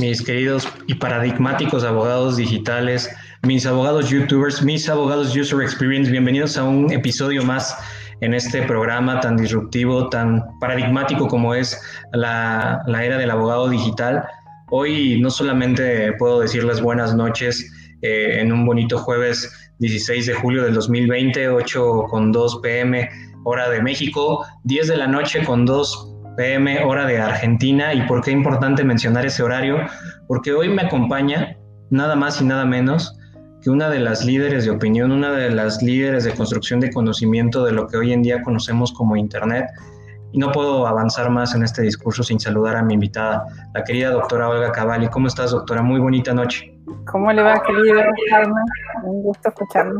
mis queridos y paradigmáticos abogados digitales, mis abogados youtubers, mis abogados user experience. Bienvenidos a un episodio más en este programa tan disruptivo, tan paradigmático como es la, era del abogado digital. Hoy no solamente puedo decirles buenas noches eh, en un bonito jueves 16 de julio del 2020, 8 con 2 pm hora de México, 10 de la noche con 2 pm, hora de Argentina. ¿Y por qué es importante mencionar ese horario? Porque hoy me acompaña nada más y nada menos que una de las líderes de opinión, una de las líderes de construcción de conocimiento de lo que hoy en día conocemos como Internet. Y no puedo avanzar más en este discurso sin saludar a mi invitada, la querida doctora Olga Cavalli. ¿Cómo estás, doctora? Muy bonita noche. ¿Cómo le va, querido Carmen? Un gusto escucharlo.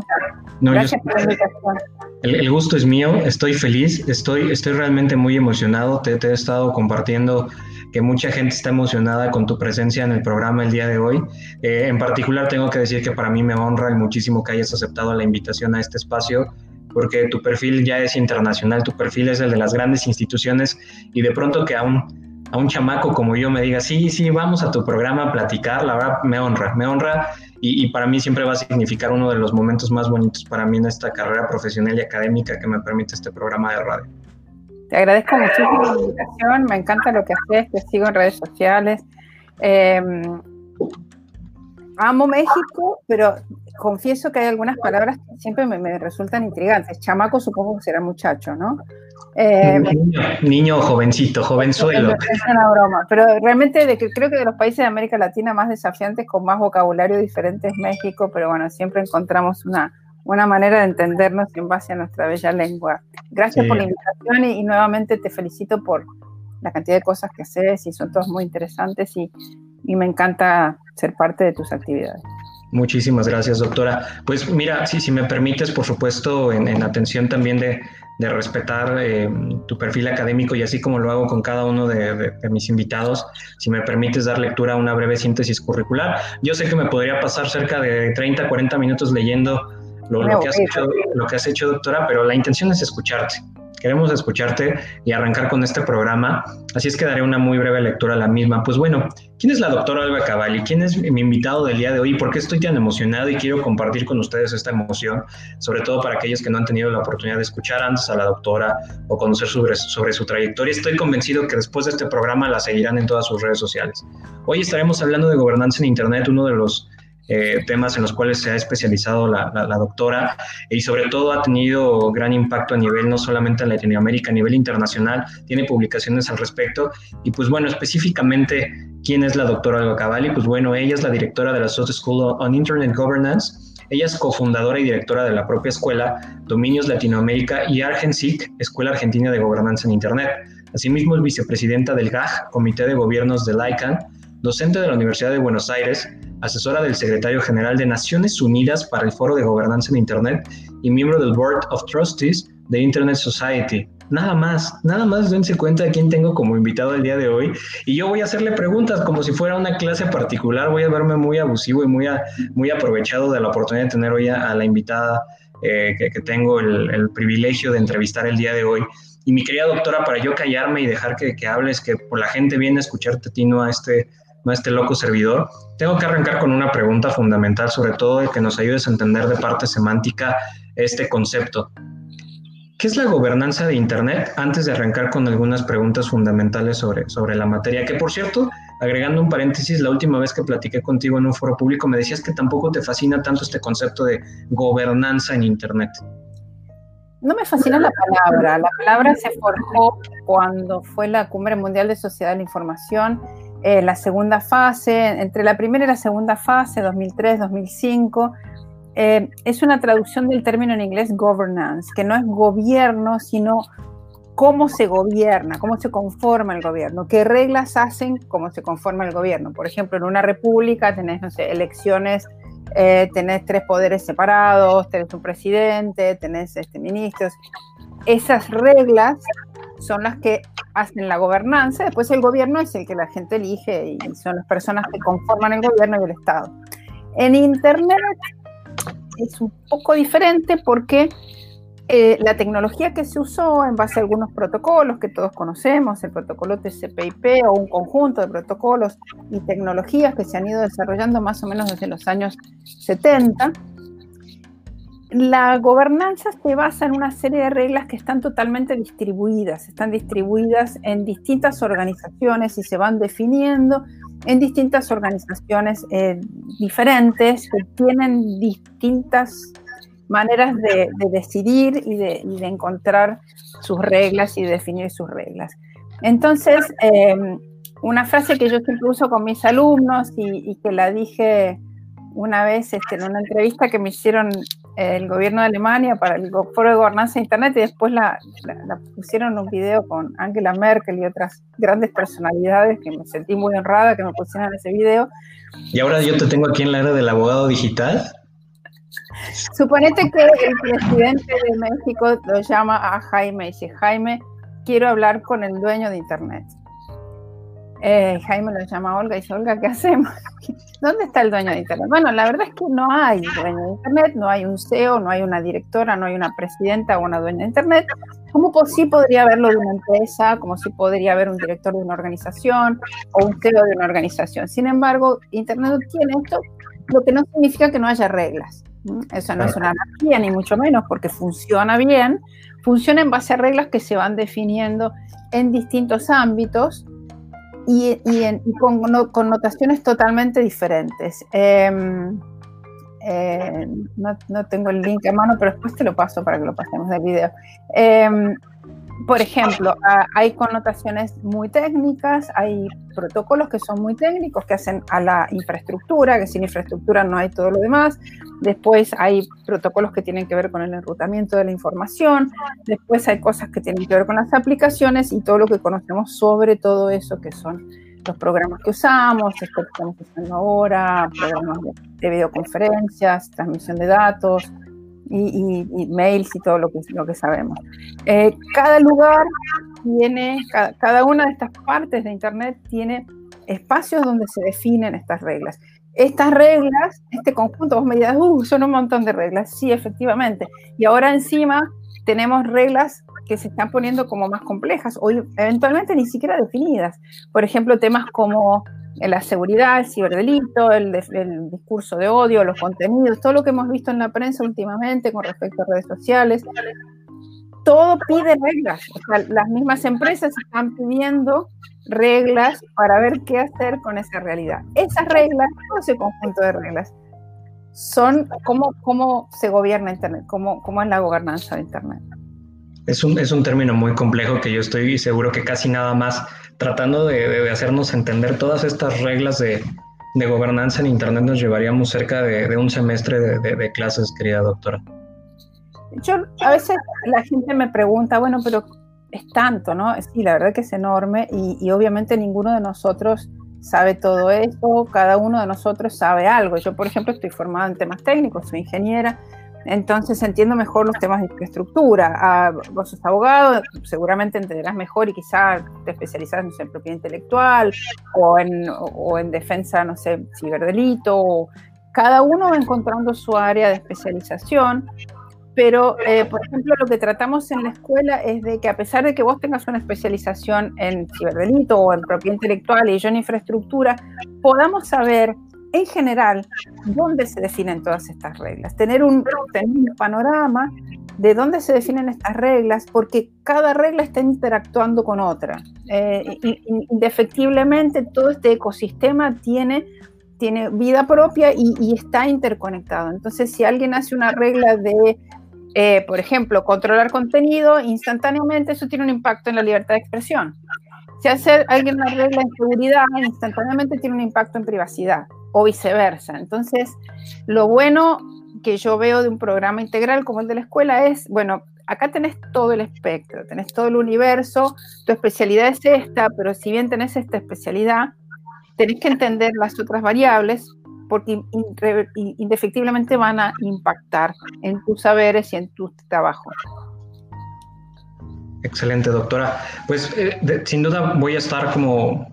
Gracias por la invitación. El, gusto es mío, estoy feliz, estoy, estoy realmente muy emocionado. Te, te, he estado compartiendo que mucha gente está emocionada con tu presencia en el programa el día de hoy. Eh, en particular, tengo que decir que para mí me honra muchísimo que hayas aceptado la invitación a este espacio porque tu perfil ya es internacional, tu perfil es el de las grandes instituciones y de pronto que aún a un chamaco como yo me diga, sí, sí, vamos a tu programa a platicar, la verdad me honra, me honra y, para mí siempre va a significar uno de los momentos más bonitos para mí en esta carrera profesional y académica que me permite este programa de radio. Te agradezco muchísimo la invitación, me encanta lo que haces, te sigo en redes sociales. Em, amo México, pero confieso que hay algunas palabras que siempre me, me resultan intrigantes. Chamaco supongo que será muchacho, ¿no? Eh, niño, jovencito, jovenzuelo. Es una broma, pero realmente de que creo que de los países de América Latina más desafiantes, con más vocabulario diferente es México, pero bueno, siempre encontramos una, una manera de entendernos en base a nuestra bella lengua. Gracias por la invitación y, nuevamente te felicito por la cantidad de cosas que haces y son todas muy interesantes y, y me encanta ser parte de tus actividades. Muchísimas gracias, doctora. Pues mira, si, si me permites, por supuesto, en, en atención también de, de respetar eh, tu perfil académico y así como lo hago con cada uno de, mis invitados, si me permites dar lectura a una breve síntesis curricular. Yo sé que me podría pasar cerca de 30, 40 minutos leyendo lo, lo, que, has hecho, lo que has hecho, doctora, pero la intención es escucharte. Queremos escucharte y arrancar con este programa, así es que daré una muy breve lectura a la misma. Pues bueno, ¿quién es la doctora Alba Cavalli? ¿Quién es mi invitado del día de hoy? ¿Por qué estoy tan emocionado y quiero compartir con ustedes esta emoción? Sobre todo para aquellos que no han tenido la oportunidad de escuchar antes a la doctora o conocer sobre, sobre su trayectoria. Estoy convencido que después de este programa la seguirán en todas sus redes sociales. Hoy estaremos hablando de gobernanza en Internet, uno de los eh, temas en los cuales se ha especializado la, doctora y sobre todo ha tenido gran impacto a nivel no solamente en Latinoamérica, a nivel internacional, tiene publicaciones al respecto y pues bueno, específicamente, ¿quién es la doctora Alba Cavalli? Pues bueno, ella es la directora de la South School on Internet Governance, ella es cofundadora y directora de la propia escuela Dominios Latinoamérica y Argensic, Escuela Argentina de Gobernanza en Internet. Asimismo, es vicepresidenta del GAG, Comité de Gobiernos del ICANN, docente de la Universidad de Buenos Aires, asesora del secretario general de Naciones Unidas para el Foro de Gobernanza en Internet y miembro del Board of Trustees de Internet Society. Nada más, nada más dense cuenta de quién tengo como invitado el día de hoy. Y yo voy a hacerle preguntas como si fuera una clase particular. Voy a verme muy abusivo y muy, muy aprovechado de la oportunidad de tener hoy a, la invitada eh, que, tengo el, privilegio de entrevistar el día de hoy. Y mi querida doctora, para yo callarme y dejar que, hables, que por la gente viene a escucharte, Tino, a este, no este loco servidor, tengo que arrancar con una pregunta fundamental, sobre todo que nos ayudes a entender de parte semántica este concepto. ¿Qué es la gobernanza de Internet? Antes de arrancar con algunas preguntas fundamentales sobre, sobre la materia, que por cierto, agregando un paréntesis, la última vez que platiqué contigo en un foro público me decías que tampoco te fascina tanto este concepto de gobernanza en Internet. No me fascina la palabra. La palabra se forjó cuando fue la Cumbre Mundial de Sociedad de la Información eh, la segunda fase, entre la primera y la segunda fase, 2003-2005, eh, es una traducción del término en inglés governance, que no es gobierno, sino cómo se gobierna, cómo se conforma el gobierno, qué reglas hacen cómo se conforma el gobierno. Por ejemplo, en una república tenés, elecciones, eh, tenés tres poderes separados, tenés un presidente, tenés este, ministros. Esas reglas son las que hacen la gobernanza, después el gobierno es el que la gente elige y son las personas que conforman el gobierno y el Estado. En Internet es un poco diferente porque eh, la tecnología que se usó en base a algunos protocolos que todos conocemos, el protocolo TCP/IP o un conjunto de protocolos y tecnologías que se han ido desarrollando más o menos desde los años 70, la gobernanza se basa en una serie de reglas que están totalmente distribuidas, están distribuidas en distintas organizaciones y se van definiendo en distintas organizaciones eh, diferentes que tienen distintas maneras de, decidir y de, encontrar sus reglas y definir sus reglas. Entonces, em, una frase que yo siempre uso con mis alumnos y, que la dije una vez este, en una entrevista que me hicieron el gobierno de Alemania para el Foro de Gobernanza de Internet y después la, pusieron un video con Angela Merkel y otras grandes personalidades que me sentí muy honrada que me pusieran ese video. Y ahora yo te tengo aquí en la era del abogado digital. Suponete que el presidente de México lo llama a Jaime y dice, Jaime, quiero hablar con el dueño de Internet. Eh, Jaime lo llama a Olga y dice, Olga, ¿qué hacemos? ¿Dónde está el dueño de Internet? Bueno, la verdad es que no hay dueño de Internet, no hay un CEO, no hay una directora, no hay una presidenta o una dueña de Internet. ¿Cómo sí podría haberlo de una empresa? ¿Cómo si podría haber un director de una organización o un CEO de una organización? Sin embargo, Internet tiene esto, lo que no significa que no haya reglas. Eso no es una anarquía, ni mucho menos, porque funciona bien, funciona en base a reglas que se van definiendo en distintos ámbitos y, con connotaciones totalmente diferentes. Em, eh, no, tengo el link a mano, pero después te lo paso para que lo pasemos del video. Por ejemplo, hay connotaciones muy técnicas, hay protocolos que son muy técnicos que hacen a la infraestructura, que sin infraestructura no hay todo lo demás. Después hay protocolos que tienen que ver con el enrutamiento de la información. Después hay cosas que tienen que ver con las aplicaciones y todo lo que conocemos sobre todo eso que son los programas que usamos, esto que estamos usando ahora, programas de videoconferencias, transmisión de datos, y, mails y todo lo que, lo que sabemos. Eh, cada lugar tiene, cada, una de estas partes de Internet tiene espacios donde se definen estas reglas. Estas reglas, este conjunto, vos me dirás, uh, son un montón de reglas. Sí, efectivamente. Y ahora encima tenemos reglas que se están poniendo como más complejas o eventualmente ni siquiera definidas. Por ejemplo, temas como la seguridad, el ciberdelito, el, discurso de odio, los contenidos, todo lo que hemos visto en la prensa últimamente con respecto a redes sociales, todo pide reglas. O sea, las mismas empresas están pidiendo reglas para ver qué hacer con esa realidad. Esas reglas, todo ese conjunto de reglas, son cómo, cómo se gobierna Internet, cómo, cómo es la gobernanza de Internet. Es un, es un término muy complejo que yo estoy seguro que casi nada más tratando de, hacernos entender todas estas reglas de, gobernanza en Internet nos llevaríamos cerca de, un semestre de, clases, querida doctora. Yo a veces la gente me pregunta, bueno, pero es tanto, ¿no? Sí, la verdad que es enorme y, y obviamente ninguno de nosotros sabe todo eso, cada uno de nosotros sabe algo. Yo, por ejemplo, estoy formada en temas técnicos, soy ingeniera, entonces entiendo mejor los temas de infraestructura. Ah, vos sos abogado, seguramente entenderás mejor y quizás te especializas en propiedad intelectual o en, o en defensa, no sé, ciberdelito. Cada uno va encontrando su área de especialización, pero, eh, por ejemplo, lo que tratamos en la escuela es de que a pesar de que vos tengas una especialización en ciberdelito o en propiedad intelectual y yo en infraestructura, podamos saber en general, ¿dónde se definen todas estas reglas? Tener un, panorama de dónde se definen estas reglas, porque cada regla está interactuando con otra. Eh, indefectiblemente, todo este ecosistema tiene, vida propia y, está interconectado. Entonces, si alguien hace una regla de, eh, por ejemplo, controlar contenido, instantáneamente eso tiene un impacto en la libertad de expresión. Si hace alguien una regla en seguridad, instantáneamente tiene un impacto en privacidad o viceversa. Entonces, lo bueno que yo veo de un programa integral como el de la escuela es, bueno, acá tenés todo el espectro, tenés todo el universo, tu especialidad es esta, pero si bien tenés esta especialidad, tenés que entender las otras variables porque indefectiblemente van a impactar en tus saberes y en tu trabajo. Excelente, doctora. Pues eh, sin duda voy a estar como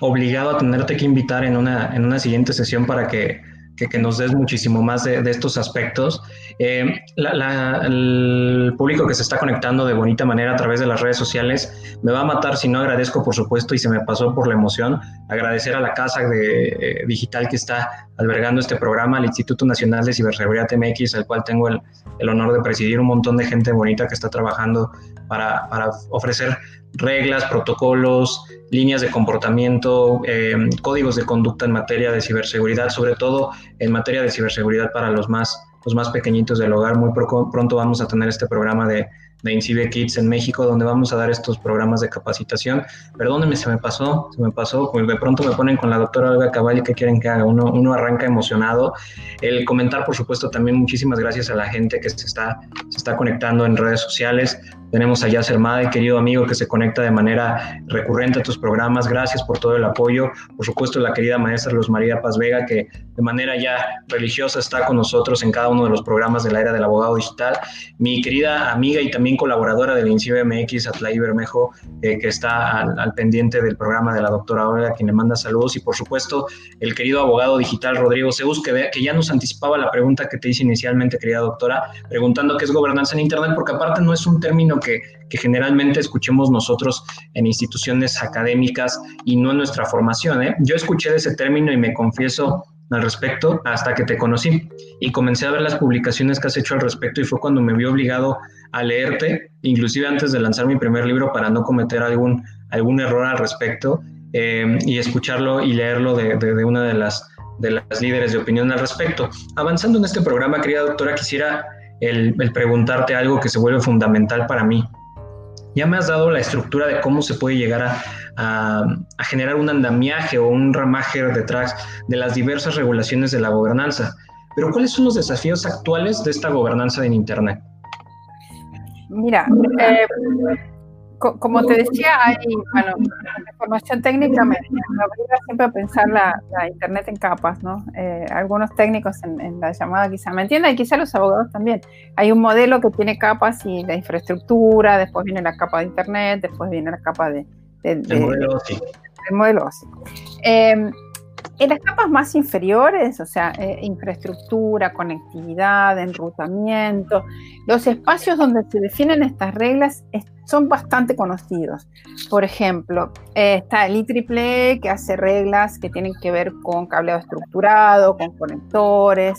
obligado a tenerte que invitar en una, en una siguiente sesión para que que, nos des muchísimo más de, estos aspectos. Eh, el público que se está conectando de bonita manera a través de las redes sociales me va a matar si no agradezco, por supuesto, y se me pasó por la emoción, agradecer a la casa eh, digital que está albergando este programa, al Instituto Nacional de Ciberseguridad MX, al cual tengo el, honor de presidir un montón de gente bonita que está trabajando para, para ofrecer reglas, protocolos, líneas de comportamiento, eh, códigos de conducta en materia de ciberseguridad, sobre todo en materia de ciberseguridad para los más, los más pequeñitos del hogar. Muy pronto vamos a tener este programa de, de Incibe Kids en México, donde vamos a dar estos programas de capacitación. Perdónenme, se me pasó, se me pasó, pues de pronto me ponen con la doctora Olga Caballi, ¿qué quieren que haga? Uno, uno arranca emocionado. El comentar, por supuesto, también muchísimas gracias a la gente que se está, se está conectando en redes sociales. Tenemos a Yasser Made, querido amigo, que se conecta de manera recurrente a tus programas. Gracias por todo el apoyo. Por supuesto, la querida maestra Luz María Paz Vega, que de manera ya religiosa está con nosotros en cada uno de los programas de la era del abogado digital. Mi querida amiga y también colaboradora del INCIBE MX, Atlay Bermejo, eh, que está al, pendiente del programa de la doctora Olga, quien le manda saludos. Y por supuesto, el querido abogado digital Rodrigo Seus, que, que ya nos anticipaba la pregunta que te hice inicialmente, querida doctora, preguntando qué es gobernanza en Internet, porque aparte no es un término que, generalmente escuchemos nosotros en instituciones académicas y no en nuestra formación. ¿eh? Yo escuché de ese término y me confieso al respecto hasta que te conocí y comencé a ver las publicaciones que has hecho al respecto y fue cuando me vi obligado a leerte, inclusive antes de lanzar mi primer libro para no cometer algún, algún error al respecto eh, y escucharlo y leerlo de, de, una de las, de las líderes de opinión al respecto. Avanzando en este programa, querida doctora, quisiera el, preguntarte algo que se vuelve fundamental para mí. Ya me has dado la estructura de cómo se puede llegar a, generar un andamiaje o un ramaje detrás de las diversas regulaciones de la gobernanza. Pero ¿cuáles son los desafíos actuales de esta gobernanza en Internet? Mira, eh, como te decía, hay, bueno, la información técnica me, obliga siempre a pensar la, Internet en capas, ¿no? Eh, algunos técnicos en, la llamada quizá me entiendan y quizá los abogados también. Hay un modelo que tiene capas y la infraestructura, después viene la capa de Internet, después viene la capa de... el modelo OSI. El modelo OSI. Eh, en las capas más inferiores, o sea, eh, infraestructura, conectividad, enrutamiento, los espacios donde se definen estas reglas son bastante conocidos. Por ejemplo, eh, está el IEEE que hace reglas que tienen que ver con cableado estructurado, con conectores,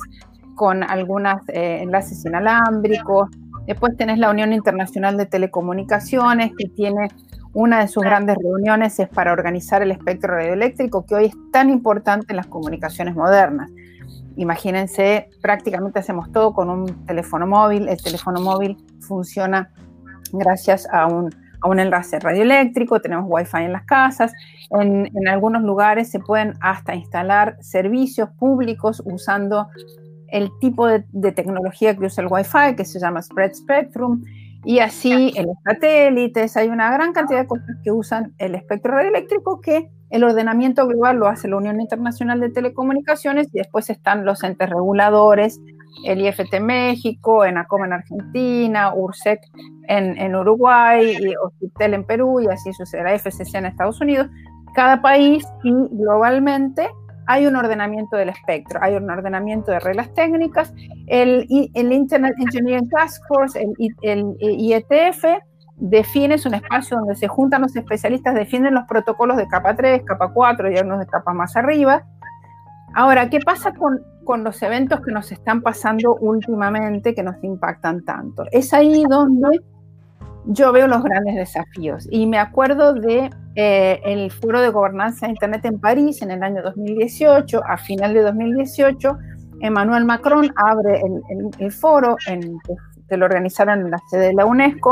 con algunos eh, enlaces inalámbricos. Después tenés la Unión Internacional de Telecomunicaciones que tiene una de sus grandes reuniones es para organizar el espectro radioeléctrico que hoy es tan importante en las comunicaciones modernas. Imagínense, prácticamente hacemos todo con un teléfono móvil. El teléfono móvil funciona gracias a un, enlace radioeléctrico, tenemos wifi en las casas. En, algunos lugares se pueden hasta instalar servicios públicos usando el tipo de, de tecnología que usa el wifi, que se llama Spread Spectrum y así en los satélites hay una gran cantidad de cosas que usan el espectro radioeléctrico que el ordenamiento global lo hace la Unión Internacional de Telecomunicaciones y después están los entes reguladores, el IFT México, ENACOM en Argentina, URSEC en, en Uruguay, y OCITEL en Perú y así sucede la FCC en Estados Unidos. Cada país y globalmente hay un ordenamiento del espectro, hay un ordenamiento de reglas técnicas, el, el Internet Engineering Task Force, el, IETF, define, es un espacio donde se juntan los especialistas, definen los protocolos de capa 3, capa 4 y algunos de capa más arriba. Ahora, ¿qué pasa con, con los eventos que nos están pasando últimamente que nos impactan tanto? Es ahí donde yo veo los grandes desafíos. Y me acuerdo de eh, el Foro de Gobernanza de Internet en París en el año 2018, a final de 2018, Emmanuel Macron abre el, foro que lo organizaron en la sede de la UNESCO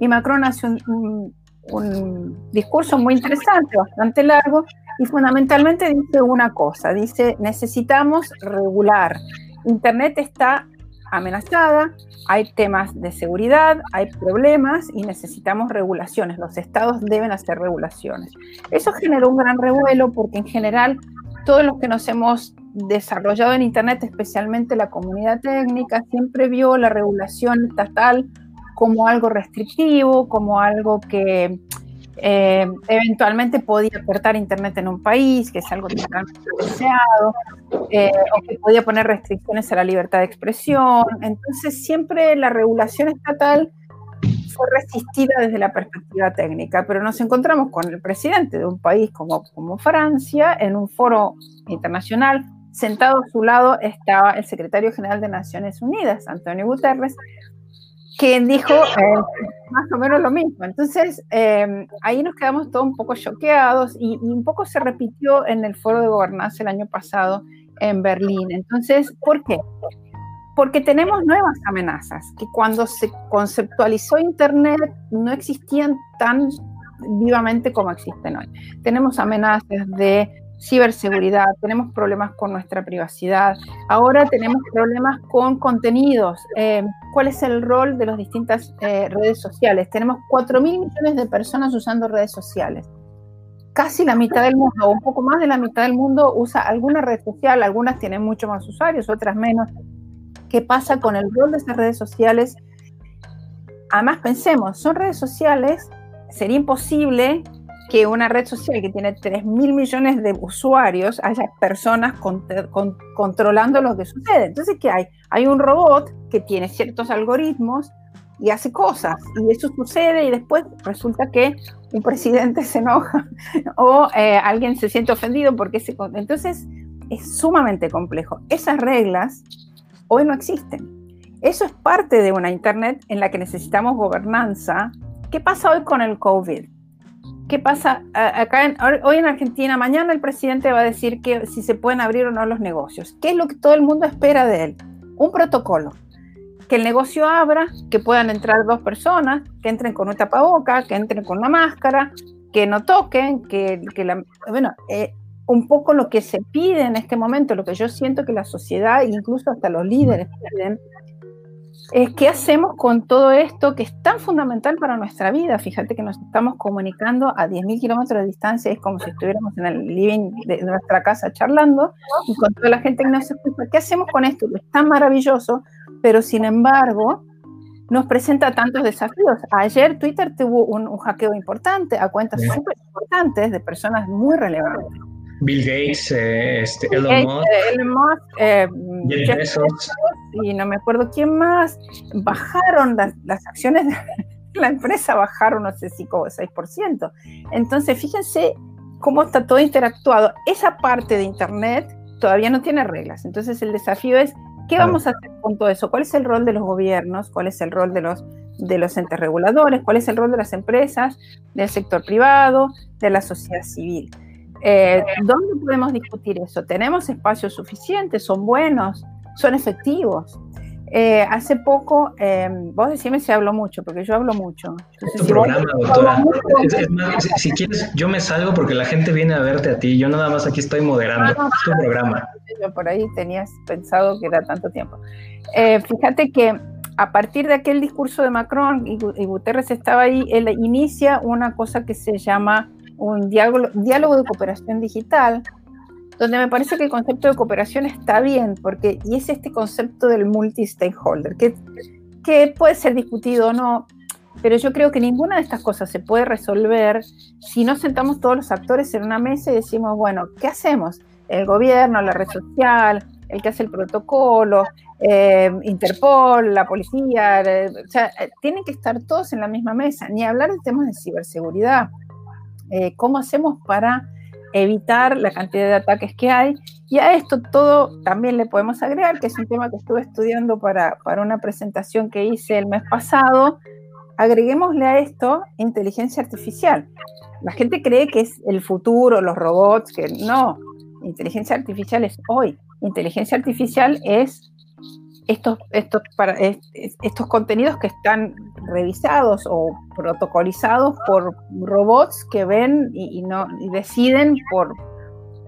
y Macron hace un, un discurso muy interesante, bastante largo, y fundamentalmente dice una cosa, dice, necesitamos regular. Internet está amenazada, hay temas de seguridad, hay problemas y necesitamos regulaciones. Los estados deben hacer regulaciones. Eso generó un gran revuelo porque en general todos los que nos hemos desarrollado en Internet, especialmente la comunidad técnica, siempre vio la regulación estatal como algo restrictivo, como algo que Eh, eventualmente podía cortar internet en un país, que es algo totalmente deseado, eh, o que podía poner restricciones a la libertad de expresión. Entonces, siempre la regulación estatal fue resistida desde la perspectiva técnica, pero nos encontramos con el presidente de un país como, como Francia en un foro internacional. Sentado a su lado estaba el secretario general de Naciones Unidas, Antonio Guterres, quien dijo eh, más o menos lo mismo. Entonces, eh, ahí nos quedamos todos un poco choqueados y, y, un poco se repitió en el foro de gobernanza el año pasado en Berlín. Entonces, ¿por qué? Porque tenemos nuevas amenazas que cuando se conceptualizó Internet no existían tan vivamente como existen hoy. Tenemos amenazas de ciberseguridad, tenemos problemas con nuestra privacidad, ahora tenemos problemas con contenidos. Eh, ¿Cuál es el rol de las distintas eh, redes sociales? Tenemos 4 mil millones de personas usando redes sociales. Casi la mitad del mundo, o un poco más de la mitad del mundo, usa alguna red social, algunas tienen mucho más usuarios, otras menos. ¿Qué pasa con el rol de esas redes sociales? Además, pensemos, son redes sociales, sería imposible que una red social que tiene 3 mil millones de usuarios haya personas con, con, controlando lo que sucede. Entonces, ¿qué hay? Hay un robot que tiene ciertos algoritmos y hace cosas, y eso sucede y después resulta que un presidente se enoja o eh, alguien se siente ofendido porque se... Entonces, es sumamente complejo. Esas reglas hoy no existen. Eso es parte de una Internet en la que necesitamos gobernanza. ¿Qué pasa hoy con el COVID? ¿Qué pasa acá en, hoy en Argentina? Mañana el presidente va a decir que si se pueden abrir o no los negocios. ¿Qué es lo que todo el mundo espera de él? Un protocolo. Que el negocio abra, que puedan entrar dos personas, que entren con un tapaboca, que entren con una máscara, que no toquen, que, que la, bueno, eh, un poco lo que se pide en este momento, lo que yo siento que la sociedad, incluso hasta los líderes piden, es qué hacemos con todo esto que es tan fundamental para nuestra vida. Fíjate que nos estamos comunicando a 10.000 kilómetros de distancia, es como si estuviéramos en el living de nuestra casa charlando y con toda la gente que nos escucha. ¿Qué hacemos con esto? Es tan maravilloso, pero sin embargo nos presenta tantos desafíos. Ayer Twitter tuvo un, un hackeo importante a cuentas súper importantes de personas muy relevantes. Bill Gates, eh, este, Elon Musk, eh, Elon Musk eh, Jeff Bezos, y no me acuerdo quién más, bajaron las, las acciones de la empresa, bajaron no sé si como 6%. Entonces, fíjense cómo está todo interactuado. Esa parte de Internet todavía no tiene reglas. Entonces, el desafío es, ¿qué vamos a hacer con todo eso? ¿Cuál es el rol de los gobiernos? ¿Cuál es el rol de los, de los entes reguladores? ¿Cuál es el rol de las empresas, del sector privado, de la sociedad civil? Eh, ¿Dónde podemos discutir eso? ¿Tenemos espacios suficientes? ¿Son buenos? ¿Son efectivos? Eh, hace poco, eh, vos decime si hablo mucho, porque yo hablo mucho. Entonces, tu si programa, doctora. Mucho, es, es más, si, si, quieres, yo me salgo porque la gente viene a verte a ti. Yo nada más aquí estoy moderando. No, no, es tu programa. Yo por ahí tenías pensado que era tanto tiempo. Eh, fíjate que a partir de aquel discurso de Macron y, y Guterres estaba ahí, él inicia una cosa que se llama un diálogo, diálogo de cooperación digital, donde me parece que el concepto de cooperación está bien, porque y es este concepto del multi-stakeholder, que, que puede ser discutido o no, pero yo creo que ninguna de estas cosas se puede resolver si no sentamos todos los actores en una mesa y decimos, bueno, ¿qué hacemos? El gobierno, la red social, el que hace el protocolo, eh, Interpol, la policía, eh, o sea, tienen que estar todos en la misma mesa, ni hablar de temas de ciberseguridad eh, cómo hacemos para evitar la cantidad de ataques que hay. Y a esto todo también le podemos agregar, que es un tema que estuve estudiando para, para una presentación que hice el mes pasado, agreguémosle a esto inteligencia artificial. La gente cree que es el futuro, los robots, que no, inteligencia artificial es hoy. Inteligencia artificial es estos, estos, para, estos contenidos que están revisados o protocolizados por robots que ven y, y no, y deciden por,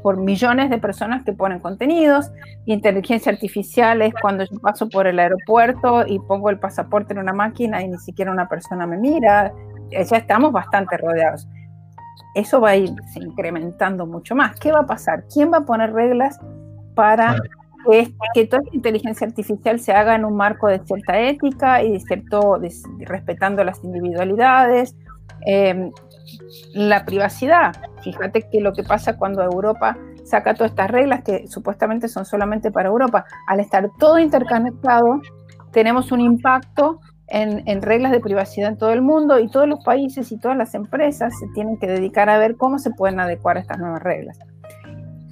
por millones de personas que ponen contenidos. Inteligencia artificial es cuando yo paso por el aeropuerto y pongo el pasaporte en una máquina y ni siquiera una persona me mira. Ya estamos bastante rodeados. Eso va a ir incrementando mucho más. ¿Qué va a pasar? ¿Quién va a poner reglas para que toda esta inteligencia artificial se haga en un marco de cierta ética y de cierto, respetando las individualidades. Eh, la privacidad. Fíjate que lo que pasa cuando Europa saca todas estas reglas que supuestamente son solamente para Europa, al estar todo interconectado, tenemos un impacto en, reglas de privacidad en todo el mundo y todos los países y todas las empresas se tienen que dedicar a ver cómo se pueden adecuar a estas nuevas reglas.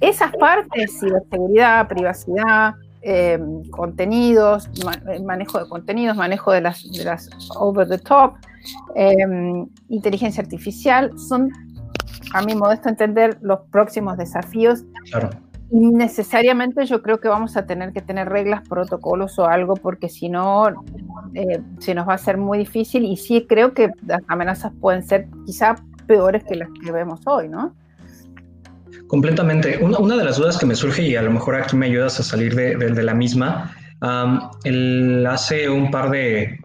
Esas partes, ciberseguridad, privacidad, eh, contenidos, eh, manejo de contenidos, manejo de las, de las over the top, eh, inteligencia artificial, son, a mi modesto entender, los próximos desafíos. Claro. Y necesariamente yo creo que vamos a tener que tener reglas, protocolos o algo, porque si no, se nos va a hacer muy difícil. Y sí creo que las amenazas pueden ser quizá peores que las que vemos hoy, ¿no? Completamente. Una, de las dudas que me surge, y a lo mejor aquí me ayudas a salir de, la misma, hace un par de,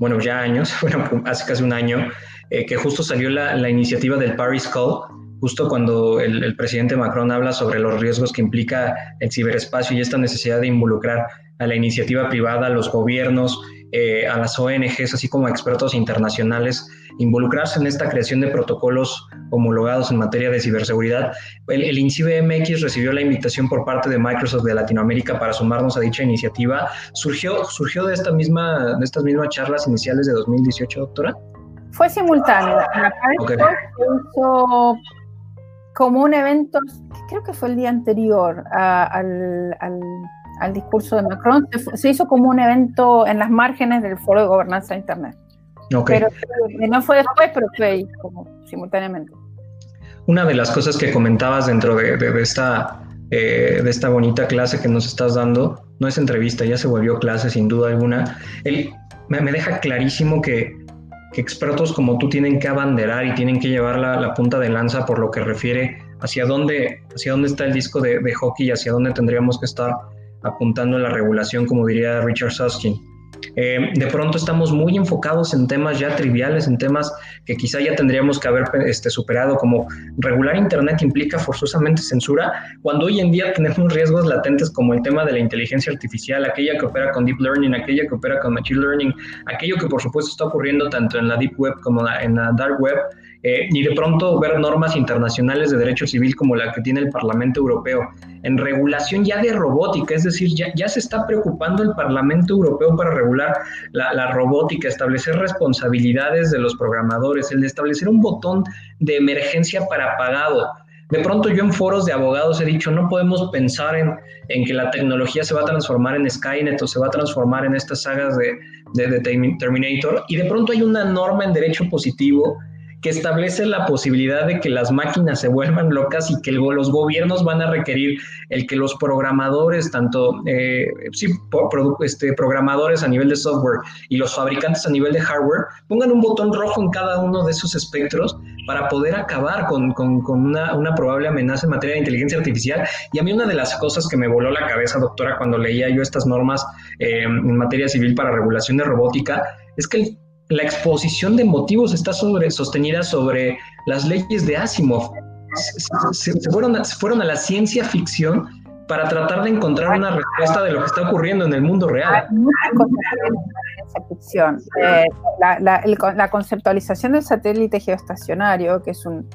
bueno, ya años, bueno, hace casi un año, eh, que justo salió la, iniciativa del Paris Call, justo cuando el, presidente Macron habla sobre los riesgos que implica el ciberespacio y esta necesidad de involucrar a la iniciativa privada, a los gobiernos, eh, a las ONGs, así como a expertos internacionales, involucrarse en esta creación de protocolos homologados en materia de ciberseguridad. El, el INCIBE recibió la invitación por parte de Microsoft de Latinoamérica para sumarnos a dicha iniciativa. ¿Surgió, surgió de, esta misma, de estas mismas charlas iniciales de 2018, doctora? Fue simultáneo. Okay. hizo como un evento, creo que fue el día anterior al al discurso de Macron, se, hizo como un evento en las márgenes del Foro de Gobernanza de Internet. Pero eh, no fue después, pero fue como simultáneamente. Una de las cosas que comentabas dentro de, esta, eh, de esta bonita clase que nos estás dando, no es entrevista, ya se volvió clase sin duda alguna, él me, deja clarísimo que, expertos como tú tienen que abanderar y tienen que llevar la, punta de lanza por lo que refiere hacia dónde, hacia dónde está el disco de, de hockey y hacia dónde tendríamos que estar apuntando a la regulación, como diría Richard Susskind. Eh, de pronto estamos muy enfocados en temas ya triviales, en temas que quizá ya tendríamos que haber este, superado, como regular Internet implica forzosamente censura, cuando hoy en día tenemos riesgos latentes como el tema de la inteligencia artificial, aquella que opera con Deep Learning, aquella que opera con Machine Learning, aquello que por supuesto está ocurriendo tanto en la Deep Web como en la Dark Web, eh, y de pronto ver normas internacionales de derecho civil como la que tiene el Parlamento Europeo en regulación ya de robótica, es decir, ya, se está preocupando el Parlamento Europeo para regular la, robótica, establecer responsabilidades de los programadores, el de establecer un botón de emergencia para apagado. De pronto yo en foros de abogados he dicho, no podemos pensar en, en, que la tecnología se va a transformar en Skynet o se va a transformar en estas sagas de, de, de Terminator, y de pronto hay una norma en derecho positivo que establece la posibilidad de que las máquinas se vuelvan locas y que los gobiernos van a requerir el que los programadores, tanto eh, sí, este, programadores a nivel de software y los fabricantes a nivel de hardware, pongan un botón rojo en cada uno de esos espectros para poder acabar con, una, probable amenaza en materia de inteligencia artificial. Y a mí una de las cosas que me voló la cabeza, doctora, cuando leía yo estas normas eh, en materia civil para regulación de robótica, es que el la exposición de motivos está sobre, sostenida sobre las leyes de Asimov. Se, fueron, fueron a la ciencia ficción para tratar de encontrar una respuesta de lo que está ocurriendo en el mundo real. Eh, la, la, conceptualización del satélite geoestacionario, que es un,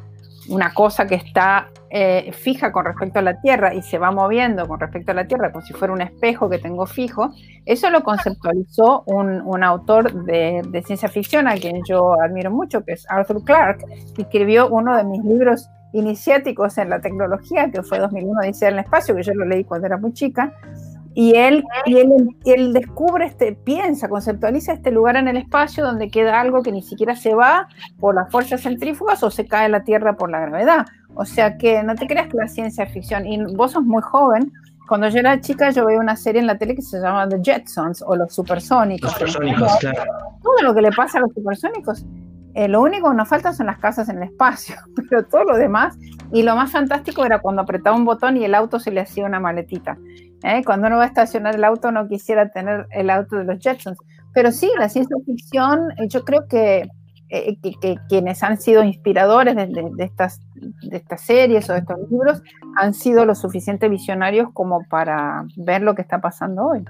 una cosa que está eh, fija con respecto a la Tierra y se va moviendo con respecto a la Tierra como si fuera un espejo que tengo fijo, eso lo conceptualizó un, autor de, ciencia ficción a quien yo admiro mucho, que es Arthur Clarke, que escribió uno de mis libros iniciáticos en la tecnología, que fue 2001 Dice en el espacio, que yo lo leí cuando era muy chica, y él, y él, descubre, este, piensa, conceptualiza este lugar en el espacio donde queda algo que ni siquiera se va por las fuerzas centrífugas o se cae la Tierra por la gravedad. O sea que no te creas que la ciencia ficción, y vos sos muy joven, cuando yo era chica yo veía una serie en la tele que se llama The Jetsons o Los Supersónicos. Los supersónicos, claro. Todo lo que le pasa a los supersónicos eh, lo único que nos falta son las casas en el espacio, pero todo lo demás. Y lo más fantástico era cuando apretaba un botón y el auto se le hacía una maletita. ¿Eh? Cuando uno va a estacionar el auto, no quisiera tener el auto de los Jetsons. Pero sí, la ciencia ficción, eh, yo creo que, que, quienes han sido inspiradores de, estas, de estas series o de estos libros han sido lo suficiente visionarios como para ver lo que está pasando hoy.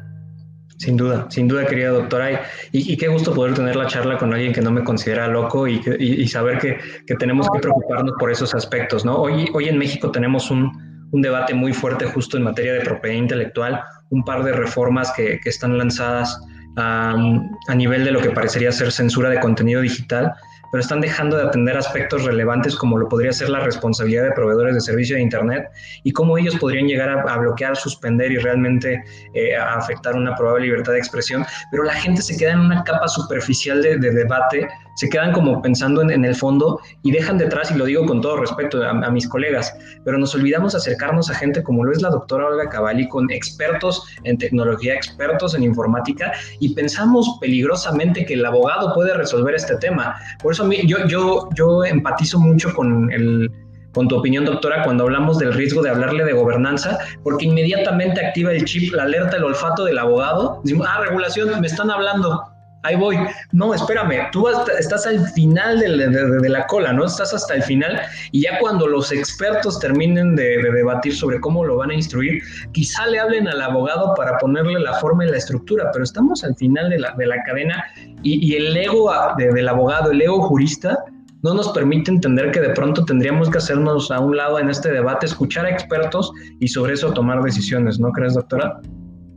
Sin duda, sin duda, querida doctora. Y, qué gusto poder tener la charla con alguien que no me considera loco y, saber que, tenemos que preocuparnos por esos aspectos, ¿no? Hoy, hoy en México tenemos un, debate muy fuerte justo en materia de propiedad intelectual, un par de reformas que, están lanzadas a nivel de lo que parecería ser censura de contenido digital pero están dejando de atender aspectos relevantes como lo podría ser la responsabilidad de proveedores de servicio de Internet y cómo ellos podrían llegar a, bloquear, suspender y realmente eh, afectar una probable libertad de expresión. Pero la gente se queda en una capa superficial de, debate, se quedan como pensando en, el fondo y dejan detrás, y lo digo con todo respeto a, mis colegas, pero nos olvidamos acercarnos a gente como lo es la doctora Olga Cavalli, con expertos en tecnología, expertos en informática, y pensamos peligrosamente que el abogado puede resolver este tema. Por eso yo, yo, yo empatizo mucho con el, con tu opinión, doctora, cuando hablamos del riesgo de hablarle de gobernanza, porque inmediatamente activa el chip, la alerta, el olfato del abogado. Decimos, ah, regulación, me están hablando ahí voy. No, espérame, tú estás al final de, la cola, ¿no? Estás hasta el final y ya cuando los expertos terminen de, debatir sobre cómo lo van a instruir, quizá le hablen al abogado para ponerle la forma y la estructura, pero estamos al final de la, cadena y, el ego del abogado, el ego jurista, no nos permite entender que de pronto tendríamos que hacernos a un lado en este debate, escuchar a expertos y sobre eso tomar decisiones, ¿no crees, doctora?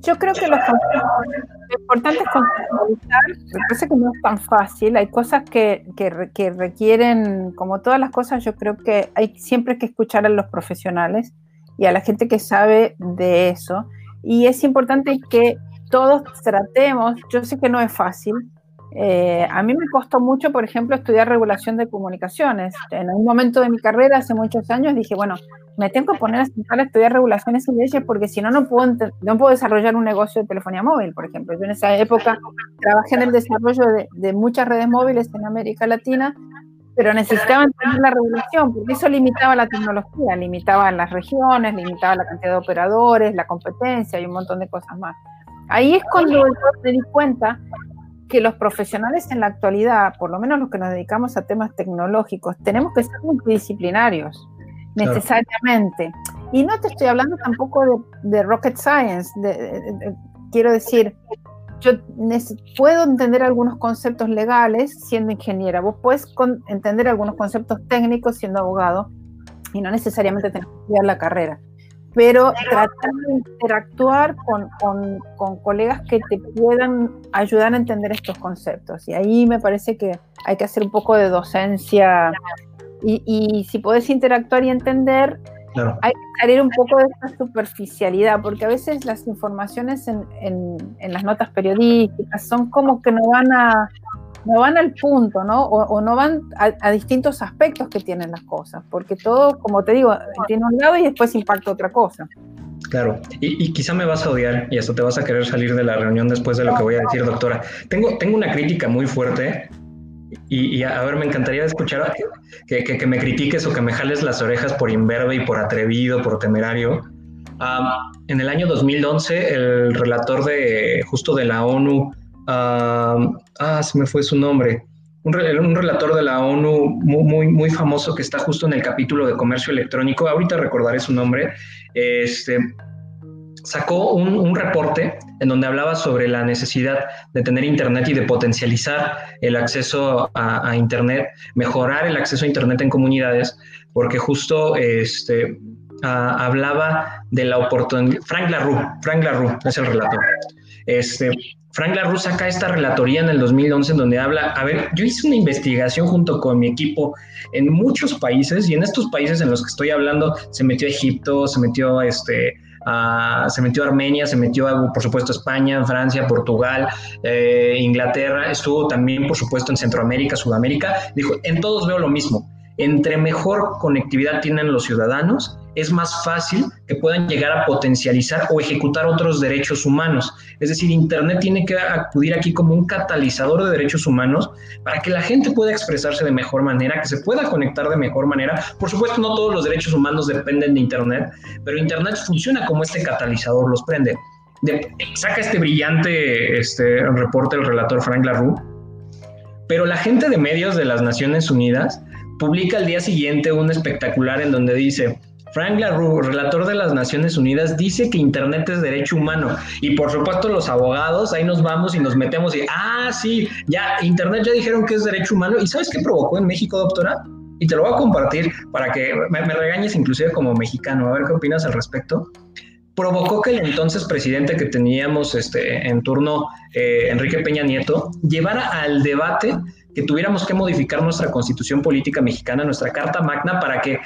Yo creo que lo, importante es conceptualizar, me parece que no es tan fácil, hay cosas que, que, requieren, como todas las cosas, yo creo que hay siempre que escuchar a los profesionales y a la gente que sabe de eso, y es importante que todos tratemos, yo sé que no es fácil, eh, a mí me costó mucho, por ejemplo, estudiar regulación de comunicaciones. En un momento de mi carrera, hace muchos años, dije, bueno, me tengo que poner a estudiar regulaciones y leyes porque si no, no puedo, no puedo desarrollar un negocio de telefonía móvil, por ejemplo. Yo en esa época trabajé en el desarrollo de, muchas redes móviles en América Latina, pero necesitaba entender la regulación porque eso limitaba la tecnología, limitaba las regiones, limitaba la cantidad de operadores, la competencia y un montón de cosas más. Ahí es cuando yo me di cuenta que los profesionales en la actualidad, por lo menos los que nos dedicamos a temas tecnológicos, tenemos que ser multidisciplinarios, necesariamente. Y no te estoy hablando tampoco de, rocket science, quiero decir, yo puedo entender algunos conceptos legales siendo ingeniera, vos puedes entender algunos conceptos técnicos siendo abogado y no necesariamente tener que estudiar la carrera pero tratar de interactuar con, con, colegas que te puedan ayudar a entender estos conceptos. Y ahí me parece que hay que hacer un poco de docencia. Y, y si puedes interactuar y entender, hay que salir un poco de esta superficialidad, porque a veces las informaciones en, en, en las notas periodísticas son como que no van a no van al punto, ¿no? O, no van a, distintos aspectos que tienen las cosas, porque todo, como te digo, tiene un lado y después impacta otra cosa. Claro, y, quizá me vas a odiar y hasta te vas a querer salir de la reunión después de lo que voy a decir, doctora. Tengo, tengo una crítica muy fuerte y, a ver, me encantaría escuchar que, que, me critiques o que me jales las orejas por imberbe y por atrevido, por temerario. en el año 2011, el relator de justo de la ONU, ah, se me fue su nombre, un, relator de la ONU muy, muy, famoso que está justo en el capítulo de comercio electrónico, ahorita recordaré su nombre, este, sacó un, reporte en donde hablaba sobre la necesidad de tener Internet y de potencializar el acceso a, Internet, mejorar el acceso a Internet en comunidades, porque justo este, hablaba de la oportunidad. Frank LaRue, Frank LaRue es el relator. Este, Frank LaRue saca esta relatoría en el 2011 en donde habla, a ver, yo hice una investigación junto con mi equipo en muchos países y en estos países en los que estoy hablando se metió Egipto, se metió este, se metió Armenia, se metió, por supuesto, España, Francia, Portugal, eh, Inglaterra, estuvo también, por supuesto, en Centroamérica, Sudamérica. Dijo, en todos veo lo mismo. Entre mejor conectividad tienen los ciudadanos, es más fácil que puedan llegar a potencializar o ejecutar otros derechos humanos. Es decir, Internet tiene que acudir aquí como un catalizador de derechos humanos para que la gente pueda expresarse de mejor manera, que se pueda conectar de mejor manera. Por supuesto, no todos los derechos humanos dependen de Internet, pero Internet funciona como este catalizador, los prende. saca este brillante este, reporte el relator Frank LaRue, pero la gente de medios de las Naciones Unidas publica al día siguiente un espectacular en donde dice, Frank LaRue, relator de las Naciones Unidas, dice que Internet es derecho humano. Y por supuesto los abogados, ahí nos vamos y nos metemos y, ah, sí, ya, Internet ya dijeron que es derecho humano. ¿Y sabes qué provocó en México, doctora? Y te lo voy a compartir para que me, regañes inclusive como mexicano, a ver qué opinas al respecto provocó que el entonces presidente que teníamos este, en turno, eh, Enrique Peña Nieto, llevara al debate que tuviéramos que modificar nuestra constitución política mexicana, nuestra Carta Magna, para que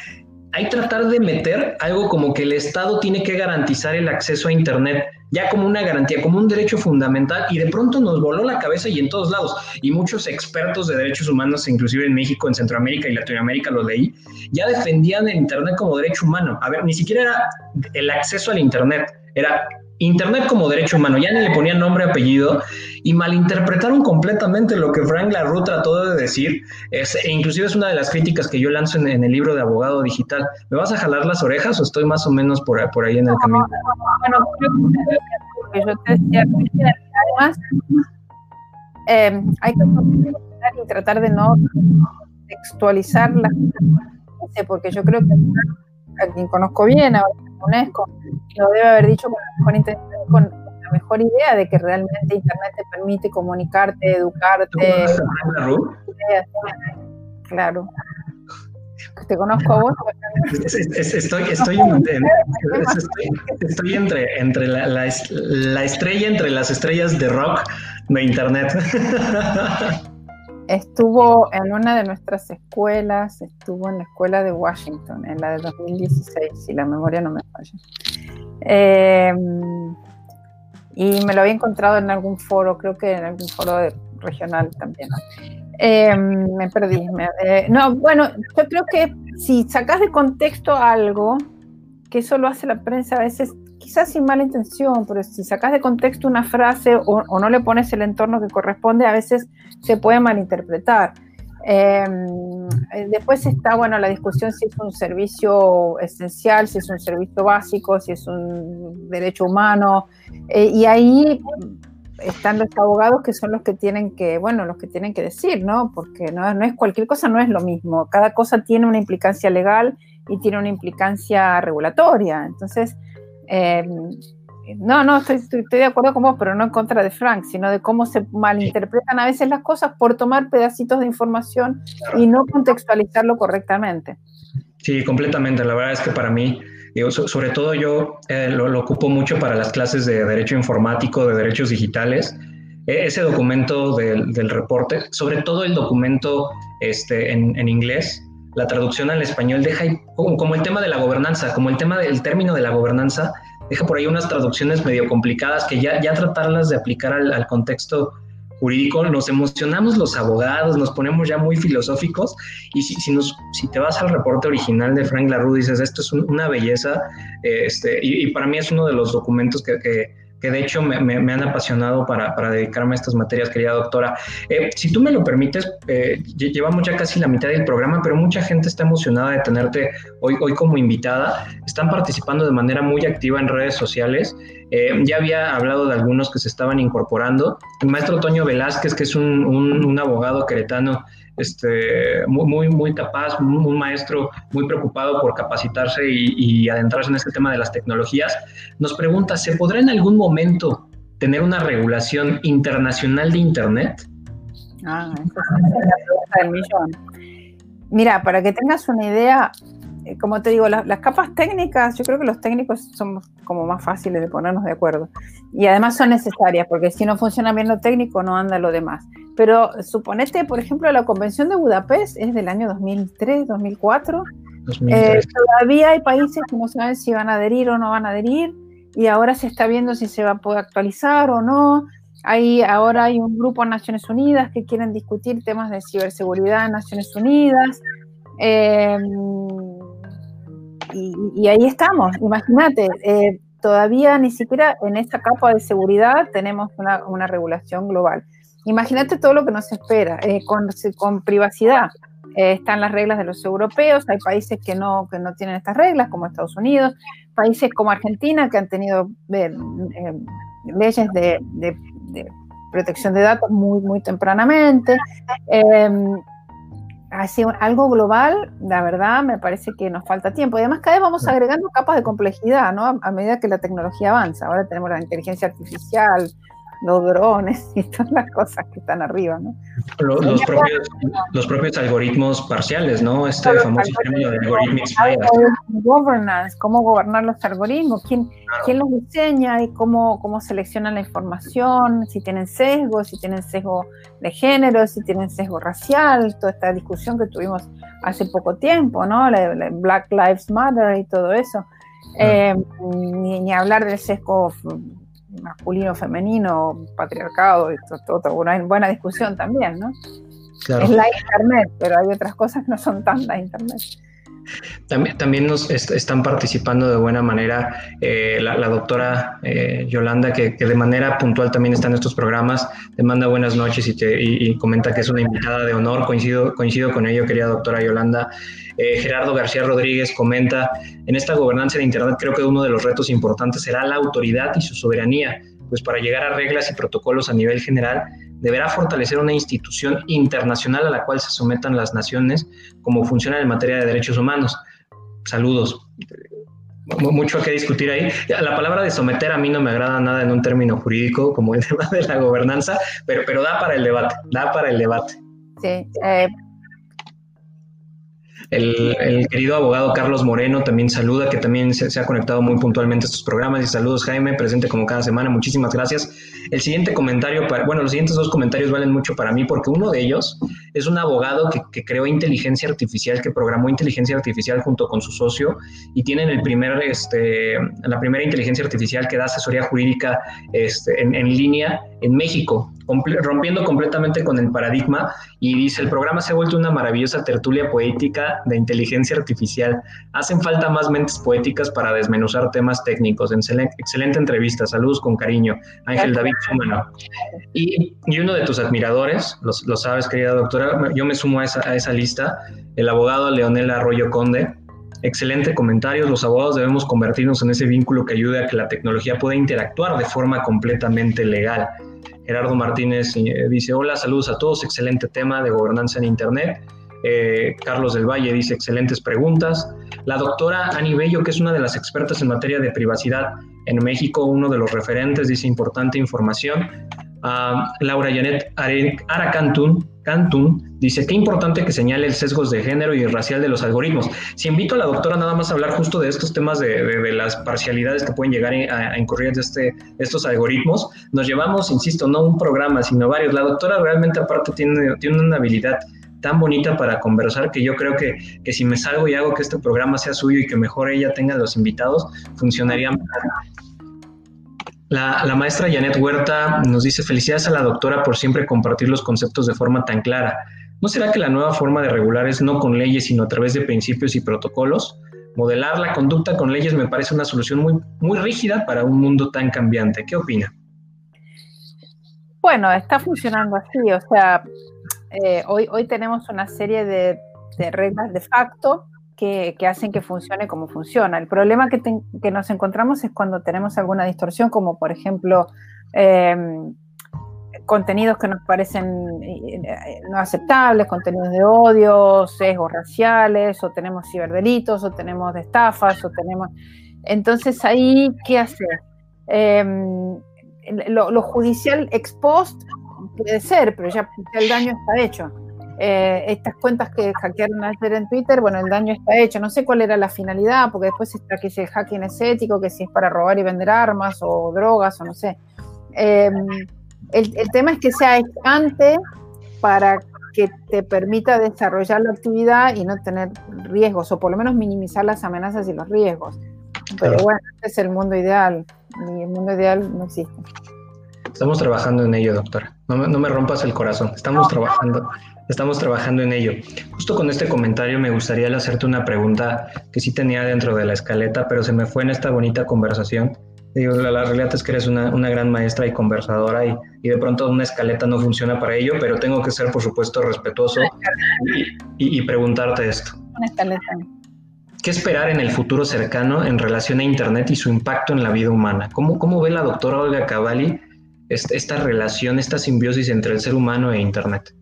hay tratar de meter algo como que el Estado tiene que garantizar el acceso a Internet, ya como una garantía, como un derecho fundamental, y de pronto nos voló la cabeza y en todos lados. Y muchos expertos de derechos humanos, inclusive en México, en Centroamérica y Latinoamérica, lo leí, ya defendían el Internet como derecho humano. A ver, ni siquiera era el acceso al Internet, era Internet como derecho humano, ya ni le ponían nombre, apellido, y malinterpretaron completamente lo que Frank LaRue trató de decir, es, e inclusive es una de las críticas que yo lanzo en, el libro de Abogado Digital. ¿Me vas a jalar las orejas o estoy más o menos por, por ahí en el camino? Bueno, yo te decía, además, eh, hay que y tratar de no textualizar las porque yo creo que a quien conozco bien, a UNESCO, lo debe haber dicho con la mejor intención, con la mejor idea de que realmente Internet te permite comunicarte, educarte. Claro. Te conozco a vos. Estoy, estoy, estoy, entre, entre la, la, la estrella entre las estrellas de rock de Internet. Estuvo en una de nuestras escuelas, estuvo en la escuela de Washington, en la de 2016, si la memoria no me falla. Em, y me lo había encontrado en algún foro, creo que en algún foro regional también. Em, me perdí. Eh, no, bueno, yo creo que si sacas de contexto algo, que eso lo hace la prensa a veces quizás sin mala intención, pero si sacas de contexto una frase o, no le pones el entorno que corresponde, a veces se puede malinterpretar. Em, eh, después está, bueno, la discusión si es un servicio esencial, si es un servicio básico, si es un derecho humano, eh, y ahí están los abogados que son los que tienen que, bueno, los que tienen que decir, ¿no? Porque no, es cualquier cosa, no es lo mismo. Cada cosa tiene una implicancia legal y tiene una implicancia regulatoria. Entonces, Em, no, no, estoy, estoy, de acuerdo con vos, pero no en contra de Frank, sino de cómo se malinterpretan a veces las cosas por tomar pedacitos de información y no contextualizarlo correctamente. Sí, completamente. La verdad es que para mí, sobre todo yo eh, lo, ocupo mucho para las clases de Derecho Informático, de Derechos Digitales. E, ese documento del, reporte, sobre todo el documento este, en, en inglés, la traducción al español deja como el tema de la gobernanza, como el tema del término de la gobernanza, deja por ahí unas traducciones medio complicadas que ya, ya tratarlas de aplicar al, contexto jurídico, nos emocionamos los abogados, nos ponemos ya muy filosóficos. Y si, si, nos, si te vas al reporte original de Frank LaRue dices, esto es una belleza este, y, para mí es uno de los documentos que que de hecho me, han apasionado para, para, dedicarme a estas materias, querida doctora. Eh, si tú me lo permites, eh, llevamos ya casi la mitad del programa, pero mucha gente está emocionada de tenerte hoy, hoy como invitada. Están participando de manera muy activa en redes sociales. Eh, ya había hablado de algunos que se estaban incorporando. El maestro Toño Velázquez, que es un, un, un abogado queretano este, muy, muy, muy capaz, un, maestro muy preocupado por capacitarse y, adentrarse en este tema de las tecnologías, nos pregunta, ¿se podrá en algún momento tener una regulación internacional de Internet? Ah, es la pregunta del millón. Mira, para que tengas una idea, eh, como te digo, las, capas técnicas, yo creo que los técnicos somos como más fáciles de ponernos de acuerdo. Y además son necesarias, porque si no funciona bien lo técnico, no anda lo demás. Pero suponete, por ejemplo, la Convención de Budapest es del año 2003, 2004. Eh, todavía hay países que no saben si van a adherir o no van a adherir, y ahora se está viendo si se va a poder actualizar o no. Hay, ahora hay un grupo en Naciones Unidas que quieren discutir temas de ciberseguridad en Naciones Unidas. Eh, y, ahí estamos, imagínate, eh, todavía ni siquiera en esta capa de seguridad tenemos una, regulación global. Imagínate todo lo que nos espera eh, con, privacidad. Eh, están las reglas de los europeos, hay países que no, que no tienen estas reglas, como Estados Unidos, países como Argentina que han tenido leyes de, protección de datos muy, muy tempranamente. así, algo global, la verdad, me parece que nos falta tiempo. Y además, cada vez vamos agregando capas de complejidad, ¿no? A medida que la tecnología avanza. Ahora tenemos la inteligencia artificial, los drones y todas las cosas que están arriba, ¿no? Los, propios, los propios, algoritmos parciales, ¿no? Este famoso término de algoritmos Governance, cómo gobernar los algoritmos, quién, quién los diseña y cómo, cómo seleccionan la información, si tienen sesgo, si tienen sesgo de género, si tienen sesgo racial, toda esta discusión que tuvimos hace poco tiempo, ¿no? Black Lives Matter y todo eso. Eh, ni, ni hablar del sesgo masculino, femenino, patriarcado, esto, todo, una buena discusión también, ¿no? Es la internet, pero hay otras cosas que no son tan la internet. También, también nos están participando de buena manera eh, la, doctora eh, Yolanda, que, de manera puntual también está en estos programas, te manda buenas noches y, te, y, comenta que es una invitada de honor, coincido, coincido con ello, querida doctora Yolanda. Eh, Gerardo García Rodríguez comenta, en esta gobernanza de Internet creo que uno de los retos importantes será la autoridad y su soberanía, pues para llegar a reglas y protocolos a nivel general deberá fortalecer una institución internacional a la cual se sometan las naciones como funciona en materia de derechos humanos. Saludos. Mucho que discutir ahí. La palabra de someter a mí no me agrada nada en un término jurídico como el tema de la gobernanza, pero, pero da para el debate, da para el debate. Sí, eh, el, querido abogado Carlos Moreno también saluda, que también se, ha conectado muy puntualmente a estos programas. Y saludos, Jaime, presente como cada semana. Muchísimas gracias. El siguiente comentario, bueno, los siguientes dos comentarios valen mucho para mí porque uno de ellos es un abogado que, creó inteligencia artificial, que programó inteligencia artificial junto con su socio y tienen el primer, este, la primera inteligencia artificial que da asesoría jurídica este, en línea en México rompiendo completamente con el paradigma y dice, el programa se ha vuelto una maravillosa tertulia poética de inteligencia artificial. Hacen falta más mentes poéticas para desmenuzar temas técnicos. Excelente, entrevista. Saludos con cariño. Ángel David Súmano. Y, uno de tus admiradores, lo, sabes, querida doctora, yo me sumo a esa, a esa lista, el abogado Leonel Arroyo Conde. Excelente comentario. Los abogados debemos convertirnos en ese vínculo que ayude a que la tecnología pueda interactuar de forma completamente legal. Gerardo Martínez eh, dice, hola, saludos a todos, excelente tema de gobernanza en Internet. Eh, Carlos del Valle dice, excelentes preguntas. La doctora Ani Bello, que es una de las expertas en materia de privacidad en México, uno de los referentes, dice, importante información. Laura Janet Aracantun, Cantun dice, qué importante que señale el sesgos de género y racial de los algoritmos. Si invito a la doctora nada más a hablar justo de estos temas de, las parcialidades que pueden llegar a, incurrir de, este, estos algoritmos, nos llevamos, insisto, no un programa, sino varios. La doctora realmente aparte tiene, tiene una habilidad tan bonita para conversar que yo creo que, que, si me salgo y hago que este programa sea suyo y que mejor ella tenga los invitados, funcionaría la, maestra Janet Huerta nos dice, felicidades a la doctora por siempre compartir los conceptos de forma tan clara. ¿No será que la nueva forma de regular es no con leyes, sino a través de principios y protocolos? Modelar la conducta con leyes me parece una solución muy, muy rígida para un mundo tan cambiante. ¿Qué opina? Bueno, está funcionando así. O sea, eh, hoy, hoy tenemos una serie de reglas de facto que, hacen que funcione como funciona. El problema que, nos encontramos es cuando tenemos alguna distorsión, como por ejemplo em, contenidos que nos parecen eh, no aceptables, contenidos de odio, sesgos raciales, o tenemos ciberdelitos, o tenemos de estafas, o tenemos... Entonces ahí, ¿qué hacer? Em, lo, judicial ex post puede ser, pero ya el daño está hecho. Eh, estas cuentas que hackearon ayer en Twitter, bueno, el daño está hecho. No sé cuál era la finalidad, porque después está que si el hacking es ético, que si es para robar y vender armas o drogas o no sé. Em, el, tema es que sea antes para que te permita desarrollar la actividad y no tener riesgos, o por lo menos minimizar las amenazas y los riesgos. Pero bueno, este es el mundo ideal, y el mundo ideal no existe. Estamos trabajando en ello, doctora. No me, rompas el corazón. Estamos trabajando. Estamos trabajando en ello. Justo con este comentario me gustaría hacerte una pregunta que sí tenía dentro de la escaleta, pero se me fue en esta bonita conversación. Digo, la, realidad es que eres una, gran maestra y conversadora y, de pronto una escaleta no funciona para ello, pero tengo que ser, por supuesto, respetuoso y, preguntarte esto. Una escaleta. ¿Qué esperar en el futuro cercano en relación a Internet y su impacto en la vida humana? ¿Cómo, cómo ve la doctora Olga Cavalli esta, esta relación, esta simbiosis entre el ser humano e Internet?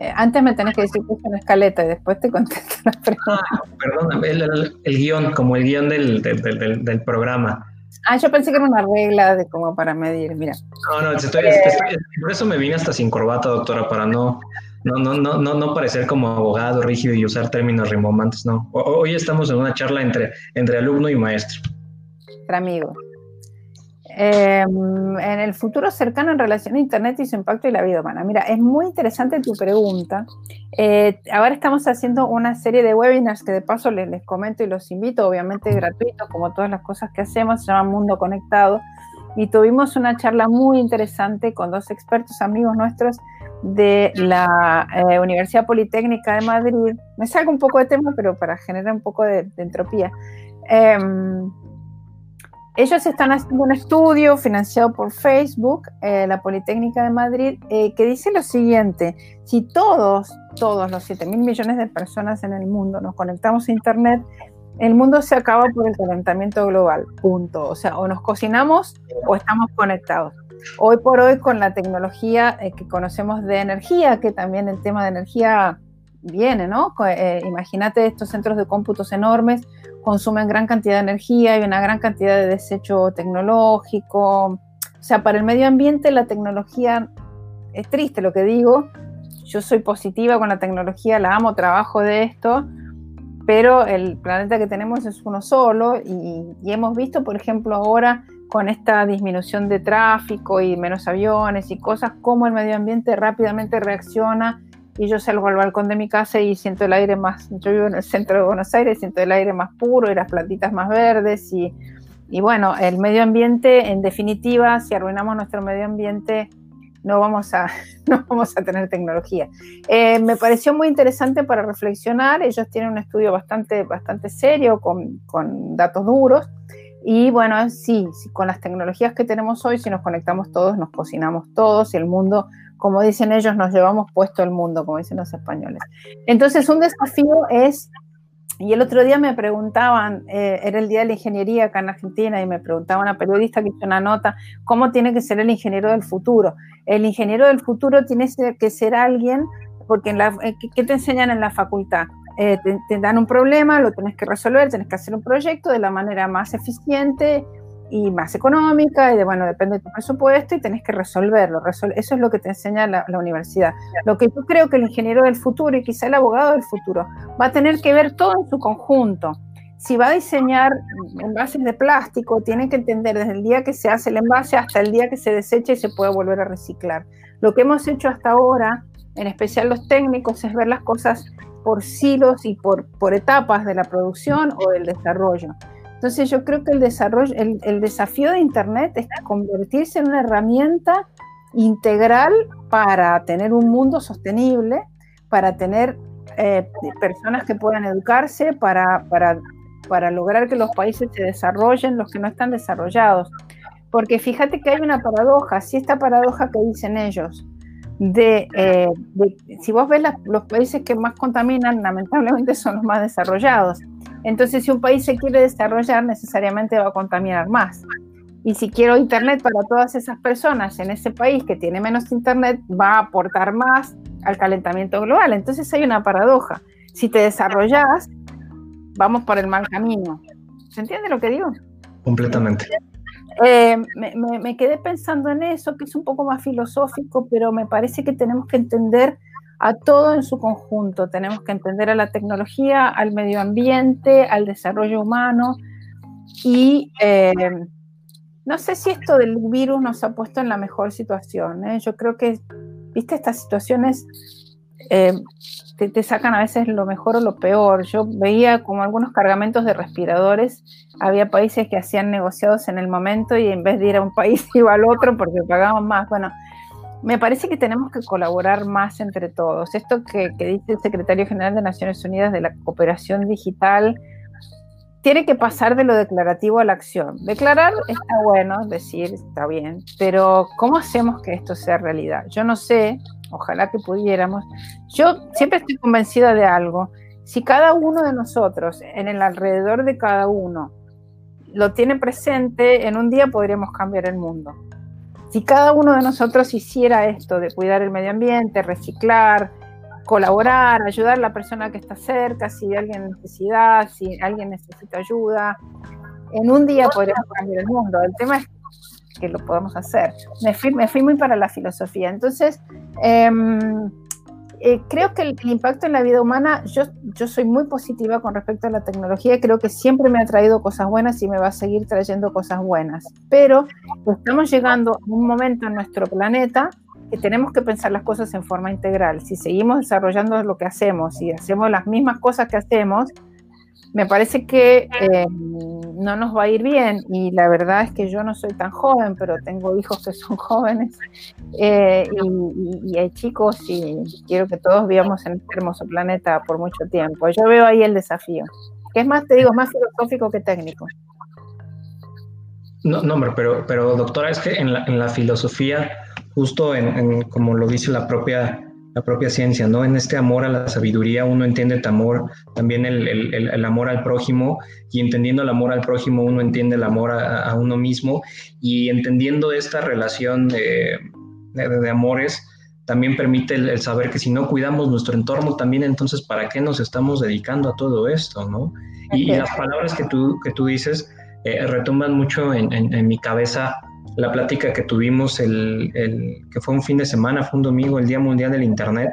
Eh, antes me tenés que decir que es una escaleta y después te contesto la pregunta. Ah, perdón, el, guion, como el guion del, del, programa. Ah, yo pensé que era una regla de como para medir, mira. No, no, estoy, por eso me vine hasta sin corbata, doctora, para no, no, no, no, no, no parecer como abogado rígido y usar términos rimbombantes, no. Hoy estamos en una charla entre, entre alumno y maestro. Entre amigos. Em, en el futuro cercano en relación a Internet y su impacto y la vida humana. Mira, es muy interesante tu pregunta. Eh, ahora estamos haciendo una serie de webinars que de paso les, les, comento y los invito, obviamente gratuitos, como todas las cosas que hacemos, se llama Mundo Conectado. Y tuvimos una charla muy interesante con dos expertos amigos nuestros de la eh, Universidad Politécnica de Madrid. Me salgo un poco de tema, pero para generar un poco de, de entropía. Ellos están haciendo un estudio financiado por Facebook, eh, la Politécnica de Madrid, eh, que dice lo siguiente, si todos, todos los 7 mil millones de personas en el mundo nos conectamos a Internet, el mundo se acaba por el calentamiento global, punto. O sea, o nos cocinamos o estamos conectados. Hoy por hoy con la tecnología eh, que conocemos de energía, que también el tema de energía viene, ¿no? Imagínate estos centros de cómputos enormes consumen gran cantidad de energía y una gran cantidad de desecho tecnológico. O sea, para el medio ambiente la tecnología es triste lo que digo. Yo soy positiva con la tecnología, la amo, trabajo de esto, pero el planeta que tenemos es uno solo y, y hemos visto, por ejemplo, ahora con esta disminución de tráfico y menos aviones y cosas, cómo el medio ambiente rápidamente reacciona y yo salgo al balcón de mi casa y siento el aire más, yo vivo en el centro de Buenos Aires, siento el aire más puro y las plantitas más verdes y, y bueno, el medio ambiente, en definitiva, si arruinamos nuestro medio ambiente, no vamos a, no vamos a tener tecnología. Eh, me pareció muy interesante para reflexionar, ellos tienen un estudio bastante, bastante serio, con, con datos duros, y bueno, sí, con las tecnologías que tenemos hoy, si nos conectamos todos, nos cocinamos todos y el mundo como dicen ellos, nos llevamos puesto el mundo, como dicen los españoles. Entonces, un desafío es, y el otro día me preguntaban, eh, era el Día de la Ingeniería acá en Argentina, y me preguntaba una periodista que hizo una nota, ¿cómo tiene que ser el ingeniero del futuro? El ingeniero del futuro tiene que ser alguien, porque en la, eh, ¿qué te enseñan en la facultad? Eh, te, te, dan un problema, lo tienes que resolver, tienes que hacer un proyecto de la manera más eficiente y más económica, y de bueno, depende de tu presupuesto y tenés que resolverlo. eso es lo que te enseña la, universidad. Lo que yo creo que el ingeniero del futuro y quizá el abogado del futuro va a tener que ver todo en su conjunto. Si va a diseñar envases de plástico, tiene que entender desde el día que se hace el envase hasta el día que se desecha y se puede volver a reciclar. Lo que hemos hecho hasta ahora, en especial los técnicos, es ver las cosas por silos y por, por etapas de la producción o del desarrollo. Entonces yo creo que el desarrollo, el, desafío de Internet es convertirse en una herramienta integral para tener un mundo sostenible, para tener eh, personas que puedan educarse, para, para, para lograr que los países se desarrollen, los que no están desarrollados. Porque fíjate que hay una paradoja, si esta paradoja que dicen ellos, de, eh, si vos ves los países que más contaminan, lamentablemente son los más desarrollados. Entonces, si un país se quiere desarrollar, necesariamente va a contaminar más. Y si quiero Internet para todas esas personas en ese país que tiene menos Internet, va a aportar más al calentamiento global. Entonces hay una paradoja. Si te desarrollas, vamos por el mal camino. ¿Se entiende lo que digo? Completamente. Eh, me, me, quedé pensando en eso, que es un poco más filosófico, pero me parece que tenemos que entender a todo en su conjunto. Tenemos que entender a la tecnología, al medio ambiente, al desarrollo humano y eh, no sé si esto del virus nos ha puesto en la mejor situación. ¿eh? Yo creo que, viste, estas situaciones eh, te, te, sacan a veces lo mejor o lo peor. Yo veía como algunos cargamentos de respiradores, había países que hacían negociados en el momento y en vez de ir a un país iba al otro porque pagaban más. Bueno, me parece que tenemos que colaborar más entre todos. Esto que, dice el secretario general de Naciones Unidas de la cooperación digital tiene que pasar de lo declarativo a la acción. Declarar está bueno, decir está bien, pero ¿cómo hacemos que esto sea realidad? Yo no sé, ojalá que pudiéramos. Yo siempre estoy convencida de algo. Si cada uno de nosotros, en el alrededor de cada uno, lo tiene presente, en un día podríamos cambiar el mundo. Si cada uno de nosotros hiciera esto de cuidar el medio ambiente, reciclar, colaborar, ayudar a la persona que está cerca, si alguien necesita, si alguien necesita ayuda. En un día podríamos cambiar el mundo. El tema es que lo podemos hacer. Me fui, me fui muy para la filosofía. Entonces, em, eh, creo que el, impacto en la vida humana, yo, soy muy positiva con respecto a la tecnología, creo que siempre me ha traído cosas buenas y me va a seguir trayendo cosas buenas, pero estamos llegando a un momento en nuestro planeta que tenemos que pensar las cosas en forma integral. Si seguimos desarrollando lo que hacemos y hacemos las mismas cosas que hacemos, me parece que eh, no nos va a ir bien y la verdad es que yo no soy tan joven, pero tengo hijos que son jóvenes eh, y, hay chicos y quiero que todos vivamos en este hermoso planeta por mucho tiempo. Yo veo ahí el desafío, que es más, te digo, más filosófico que técnico. No, no, pero, pero doctora, es que en la, en la filosofía, justo en, como lo dice la propia la propia ciencia, ¿no? En este amor a la sabiduría uno entiende el amor, también el, el, el amor al prójimo, y entendiendo el amor al prójimo uno entiende el amor a, uno mismo, y entendiendo esta relación de, de, amores, también permite el, saber que si no cuidamos nuestro entorno, también entonces, ¿para qué nos estamos dedicando a todo esto, no? Y, las palabras que tú, que tú dices eh, retumban mucho en, en, en mi cabeza la plática que tuvimos el, que fue un fin de semana, fue un domingo, el Día Mundial del Internet,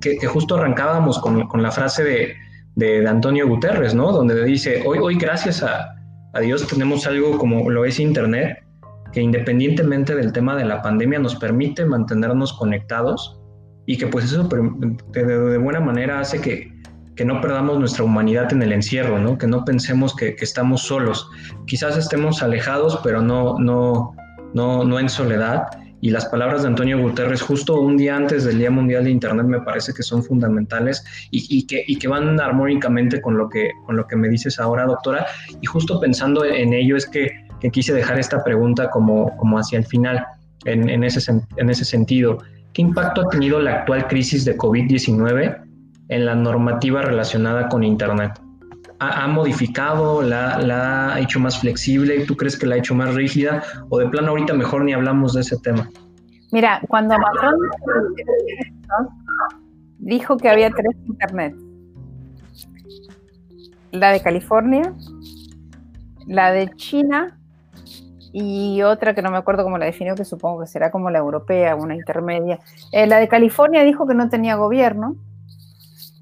que, justo, arrancábamos con, la frase de, de, Antonio Guterres, ¿no? Donde dice, hoy, hoy gracias a, Dios tenemos algo como lo es Internet, que independientemente del tema de la pandemia nos permite mantenernos conectados y que pues eso de buena manera hace que, que no perdamos nuestra humanidad en el encierro, ¿no? que no pensemos que, estamos solos. Quizás estemos alejados, pero no, no, no, no en soledad. Y las palabras de Antonio Guterres justo un día antes del Día Mundial de Internet me parece que son fundamentales y, que, y que van armónicamente con lo, que, con lo que me dices ahora, doctora. Y justo pensando en ello es que, quise dejar esta pregunta como, como hacia el final, en, en, ese, en ese sentido. ¿Qué impacto ha tenido la actual crisis de COVID-19 en la normativa relacionada con Internet? ¿Ha, modificado, la, ha hecho más flexible? ¿Tú crees que la ha hecho más rígida? ¿O de plano ahorita mejor ni hablamos de ese tema? Mira, cuando Macron dijo que había tres Internet, la de California, la de China y otra que no me acuerdo cómo la definió, que supongo que será como la europea, una intermedia. Eh, la de California dijo que no tenía gobierno,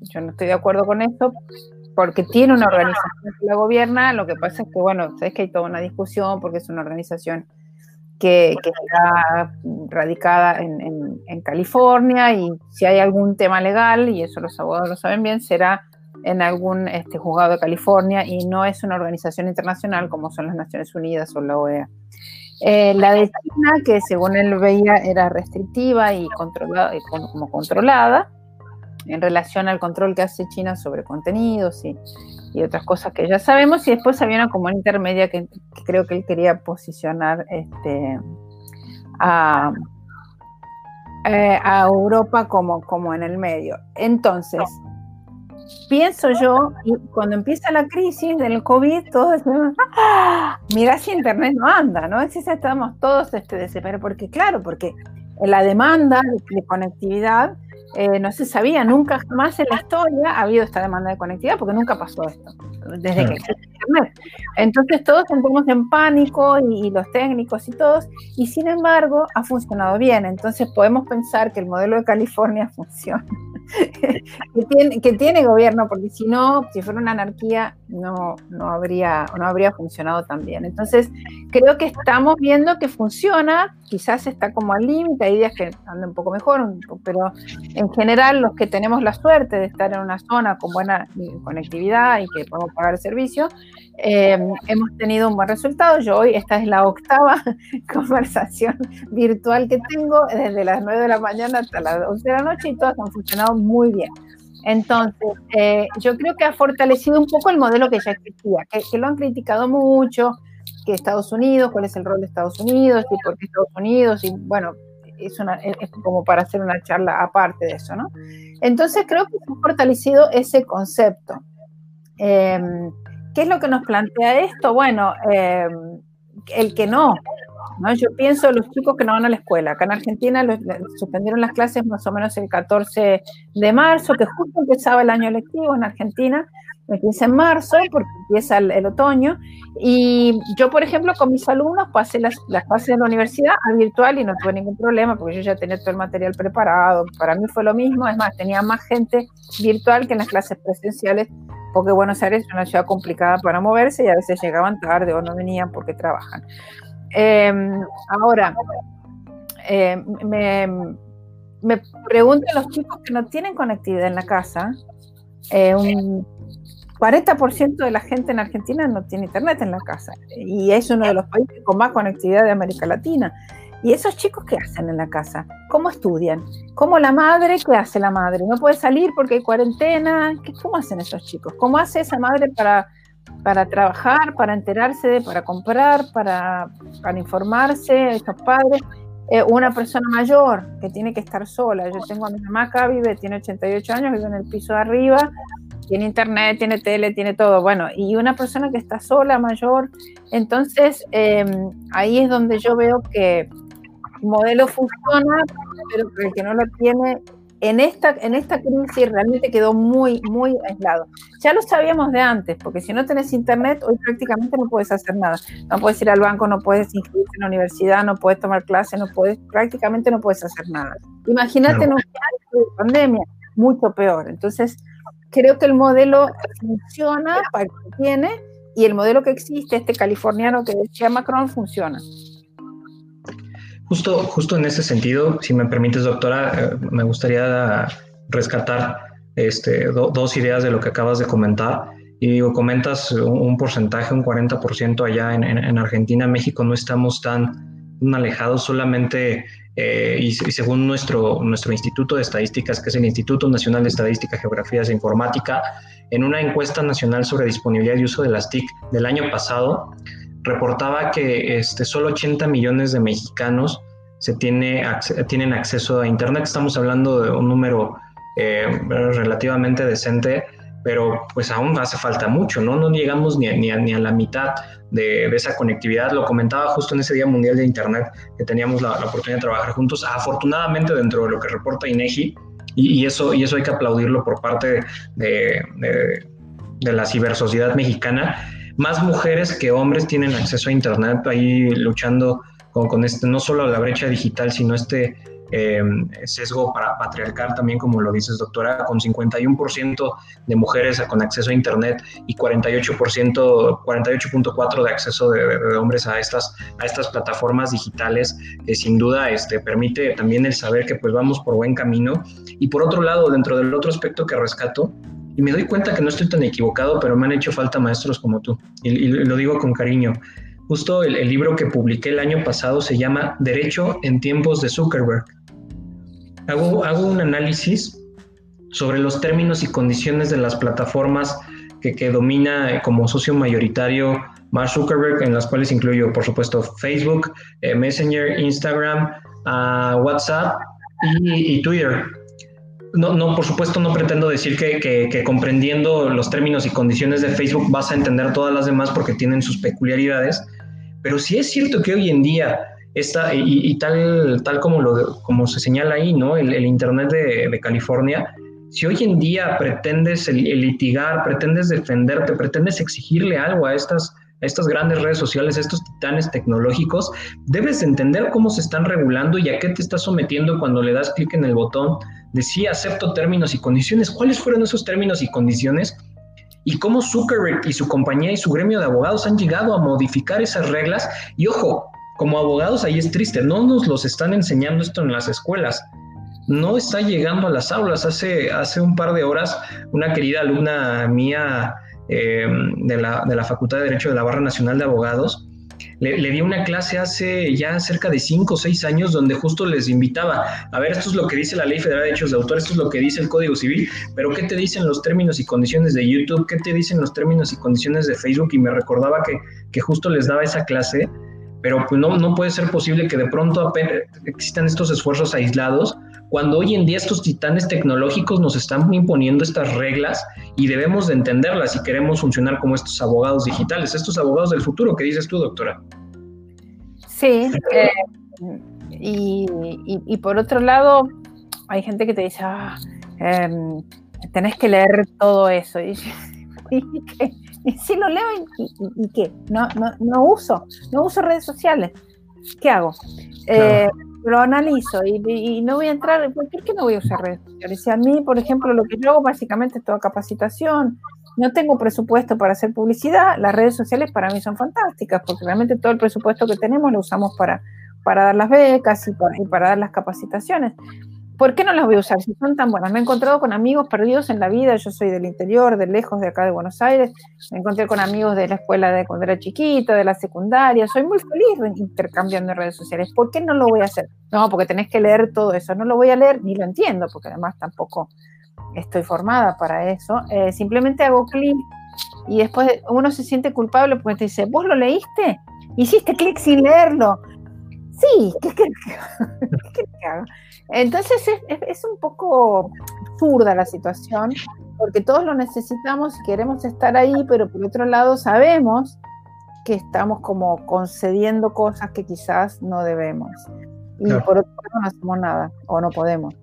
yo no estoy de acuerdo con esto porque tiene una organización que la gobierna, lo que pasa es que, bueno, sabes que hay toda una discusión porque es una organización que, está radicada en, California y si hay algún tema legal, y eso los abogados lo saben bien, será en algún este, juzgado de California y no es una organización internacional como son las Naciones Unidas o la OEA. Eh, la de China, que según él veía era restrictiva y controlada, como controlada, en relación al control que hace China sobre contenidos y, otras cosas que ya sabemos. Y después había una como intermedia que, creo que él quería posicionar este, a, eh, a Europa como, como en el medio. Entonces, pienso yo, cuando empieza la crisis del COVID, todos ¡Ah! mira si Internet no anda, ¿no? Si estamos todos este, desesperados, porque claro, porque la demanda de conectividad eh, no se sabía, nunca más en la historia ha habido esta demanda de conectividad, porque nunca pasó esto, desde que existe Internet. Entonces todos entramos en pánico y, los técnicos y todos, y sin embargo ha funcionado bien. Entonces podemos pensar que el modelo de California funciona, que, tiene, que tiene gobierno, porque si no, si fuera una anarquía, no, no, habría, no habría funcionado tan bien. Entonces creo que estamos viendo que funciona, quizás está como al límite, hay días que andan un poco mejor, pero en general los que tenemos la suerte de estar en una zona con buena conectividad y que podemos pagar el servicio, eh, hemos tenido un buen resultado. Yo hoy, esta es la octava conversación virtual que tengo desde las 9 de la mañana hasta las 11 de la noche y todas han funcionado muy bien. Entonces, eh, yo creo que ha fortalecido un poco el modelo que ya existía, que, que, lo han criticado mucho, Estados Unidos, cuál es el rol de Estados Unidos y por qué Estados Unidos, y bueno, es, como para hacer una charla aparte de eso, ¿no? Entonces creo que se ha fortalecido ese concepto. Em, ¿Qué es lo que nos plantea esto? Bueno, em, el que no, ¿no? Yo pienso en los chicos que no van a la escuela. Acá en Argentina suspendieron las clases más o menos el 14 de marzo, que justo empezaba el año lectivo en Argentina, empieza en marzo porque empieza el, otoño. Y yo, por ejemplo, con mis alumnos pasé las, las clases de la universidad a virtual y no tuve ningún problema porque yo ya tenía todo el material preparado. Para mí fue lo mismo, es más, tenía más gente virtual que en las clases presenciales porque Buenos Aires es una ciudad complicada para moverse y a veces llegaban tarde o no venían porque trabajan. Em, ahora, em, me, me, preguntan los chicos que no tienen conectividad en la casa, eh, un 40% de la gente en Argentina no tiene internet en la casa y es uno de los países con más conectividad de América Latina. ¿Y esos chicos qué hacen en la casa? ¿Cómo estudian? ¿Cómo la madre? ¿Qué hace la madre? ¿No puede salir porque hay cuarentena? ¿Cómo hacen esos chicos? ¿Cómo hace esa madre para, para trabajar, para enterarse, para comprar, para, para informarse, esos padres? Eh, una persona mayor que tiene que estar sola. Yo tengo a mi mamá acá, vive, tiene 88 años, vive en el piso de arriba, tiene internet, tiene tele, tiene todo. Bueno, y una persona que está sola, mayor. Entonces, em, ahí es donde yo veo que modelo funciona, pero el que no lo tiene en esta, en esta crisis realmente quedó muy, muy aislado. Ya lo sabíamos de antes, porque si no tenés internet, hoy prácticamente no puedes hacer nada. No puedes ir al banco, no puedes inscribirte en la universidad, no puedes tomar clases, no puedes, prácticamente no puedes hacer nada. Imagínate en un año de pandemia, mucho peor. Entonces, creo que el modelo funciona para que tiene y el modelo que existe, este californiano que decía Macron, funciona. Justo, justo en ese sentido, si me permites, doctora, eh, me gustaría rescatar este, dos ideas de lo que acabas de comentar. Y digo, comentas un, porcentaje, un 40% allá en, en, Argentina, México, no estamos tan, alejados, solamente, eh, y, según nuestro, nuestro Instituto de Estadísticas, que es el Instituto Nacional de Estadística, Geografías e Informática, en una encuesta nacional sobre disponibilidad y uso de las TIC del año pasado, reportaba que este, solo 80 millones de mexicanos se tiene, tienen acceso a Internet. Estamos hablando de un número eh, relativamente decente, pero pues aún hace falta mucho, ¿no? No llegamos ni a, ni ni a la mitad de, esa conectividad. Lo comentaba justo en ese Día Mundial de Internet que teníamos la, oportunidad de trabajar juntos. Afortunadamente dentro de lo que reporta INEGI, y, y eso, y eso hay que aplaudirlo por parte de, de, de la cibersociedad mexicana, más mujeres que hombres tienen acceso a Internet ahí luchando con, con este, no solo la brecha digital, sino este eh, sesgo patriarcal también, como lo dices, doctora, con 51% de mujeres con acceso a Internet y 48%, 48.4% de acceso de, hombres a estas, a estas plataformas digitales, que sin duda este, permite también el saber que pues vamos por buen camino. Y por otro lado, dentro del otro aspecto que rescato, y me doy cuenta que no estoy tan equivocado, pero me han hecho falta maestros como tú. Y, lo digo con cariño. Justo el, libro que publiqué el año pasado se llama Derecho en tiempos de Zuckerberg. Hago, hago un análisis sobre los términos y condiciones de las plataformas que, que, domina como socio mayoritario Mark Zuckerberg, en las cuales incluyo, por supuesto, Facebook, eh, Messenger, Instagram, uh, WhatsApp y, Twitter. No, no, por supuesto no pretendo decir que, comprendiendo los términos y condiciones de Facebook vas a entender todas las demás porque tienen sus peculiaridades, pero sí es cierto que hoy en día está, y, tal, tal como, lo, como se señala ahí, ¿no? El, Internet de, California, si hoy en día pretendes litigar, pretendes defenderte, pretendes exigirle algo a estas, a estas grandes redes sociales, a estos titanes tecnológicos, debes entender cómo se están regulando y a qué te estás sometiendo cuando le das clic en el botón decía acepto términos y condiciones. ¿Cuáles fueron esos términos y condiciones? Y cómo Zuckerberg y su compañía y su gremio de abogados han llegado a modificar esas reglas. Y ojo, como abogados ahí es triste, no nos los están enseñando esto en las escuelas. No está llegando a las aulas. Hace, hace un par de horas, una querida alumna mía eh, de, la, de la Facultad de Derecho de la Barra Nacional de Abogados le, di una clase hace ya cerca de cinco o seis años donde justo les invitaba, a ver, esto es lo que dice la Ley Federal de Derechos de Autor, esto es lo que dice el Código Civil, pero ¿qué te dicen los términos y condiciones de YouTube? ¿Qué te dicen los términos y condiciones de Facebook? Y me recordaba que, que justo les daba esa clase, pero pues no, no puede ser posible que de pronto existan estos esfuerzos aislados cuando hoy en día estos titanes tecnológicos nos están imponiendo estas reglas y debemos de entenderlas si queremos funcionar como estos abogados digitales, estos abogados del futuro, ¿qué dices tú, doctora? Sí, eh, y, por otro lado, hay gente que te dice, ah, em, tenés que leer todo eso. Y, si lo leo y, qué, no, no, no, uso, no uso redes sociales. ¿Qué hago? Eh, lo analizo y, no voy a entrar, ¿por qué no voy a usar redes sociales? Si a mí, por ejemplo, lo que yo hago básicamente es toda capacitación, no tengo presupuesto para hacer publicidad, las redes sociales para mí son fantásticas, porque realmente todo el presupuesto que tenemos lo usamos para, para dar las becas y para, y para dar las capacitaciones. ¿Por qué no las voy a usar si son tan buenas? Me he encontrado con amigos perdidos en la vida, yo soy del interior, de lejos de acá de Buenos Aires, me encontré con amigos de la escuela de cuando era chiquito, de la secundaria, soy muy feliz intercambiando redes sociales. ¿Por qué no lo voy a hacer? No, porque tenés que leer todo eso, no lo voy a leer ni lo entiendo, porque además tampoco estoy formada para eso. Eh, simplemente hago clic y después uno se siente culpable porque te dice, ¿vos lo leíste? Hiciste clic sin leerlo. Sí, ¿qué, qué, qué hago? Entonces es, un poco absurda la situación, porque todos lo necesitamos y queremos estar ahí, pero por otro lado sabemos que estamos como concediendo cosas que quizás no debemos. Y por otro lado no hacemos nada o no podemos.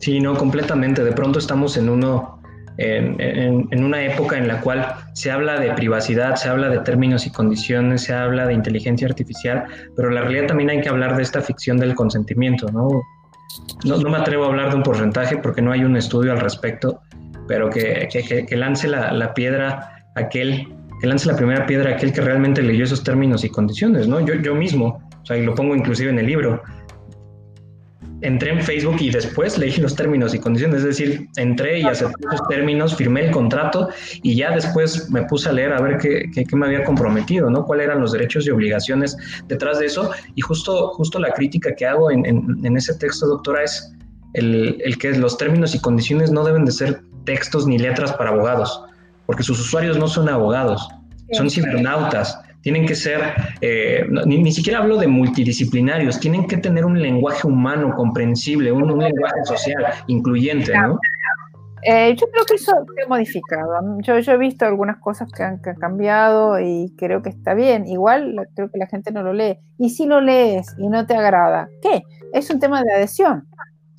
Sí, no, completamente. De pronto estamos en uno, en, una época en la cual se habla de privacidad, se habla de términos y condiciones, se habla de inteligencia artificial, pero en la realidad también hay que hablar de esta ficción del consentimiento, ¿no? No, me atrevo a hablar de un porcentaje porque no hay un estudio al respecto, pero que, lance la, piedra aquel, que lance la primera piedra aquel que realmente leyó esos términos y condiciones, ¿no? Yo, yo mismo, o sea, y lo pongo inclusive en el libro, entré en Facebook y después leí los términos y condiciones, es decir, entré y acepté los términos, firmé el contrato y ya después me puse a leer a ver qué, qué, me había comprometido, ¿no? Cuáles eran los derechos y obligaciones detrás de eso. Y justo, justo la crítica que hago en, en, ese texto, doctora, es el, el que los términos y condiciones no deben de ser textos ni letras para abogados, porque sus usuarios no son abogados, son cibernautas tienen que ser, eh, ni, siquiera hablo de multidisciplinarios, tienen que tener un lenguaje humano comprensible, un, lenguaje social incluyente, ¿no? Eh, yo creo que eso se ha modificado. Yo, yo he visto algunas cosas que han, cambiado y creo que está bien. Igual creo que la gente no lo lee. Y si lo lees y no te agrada, ¿qué? Es un tema de adhesión.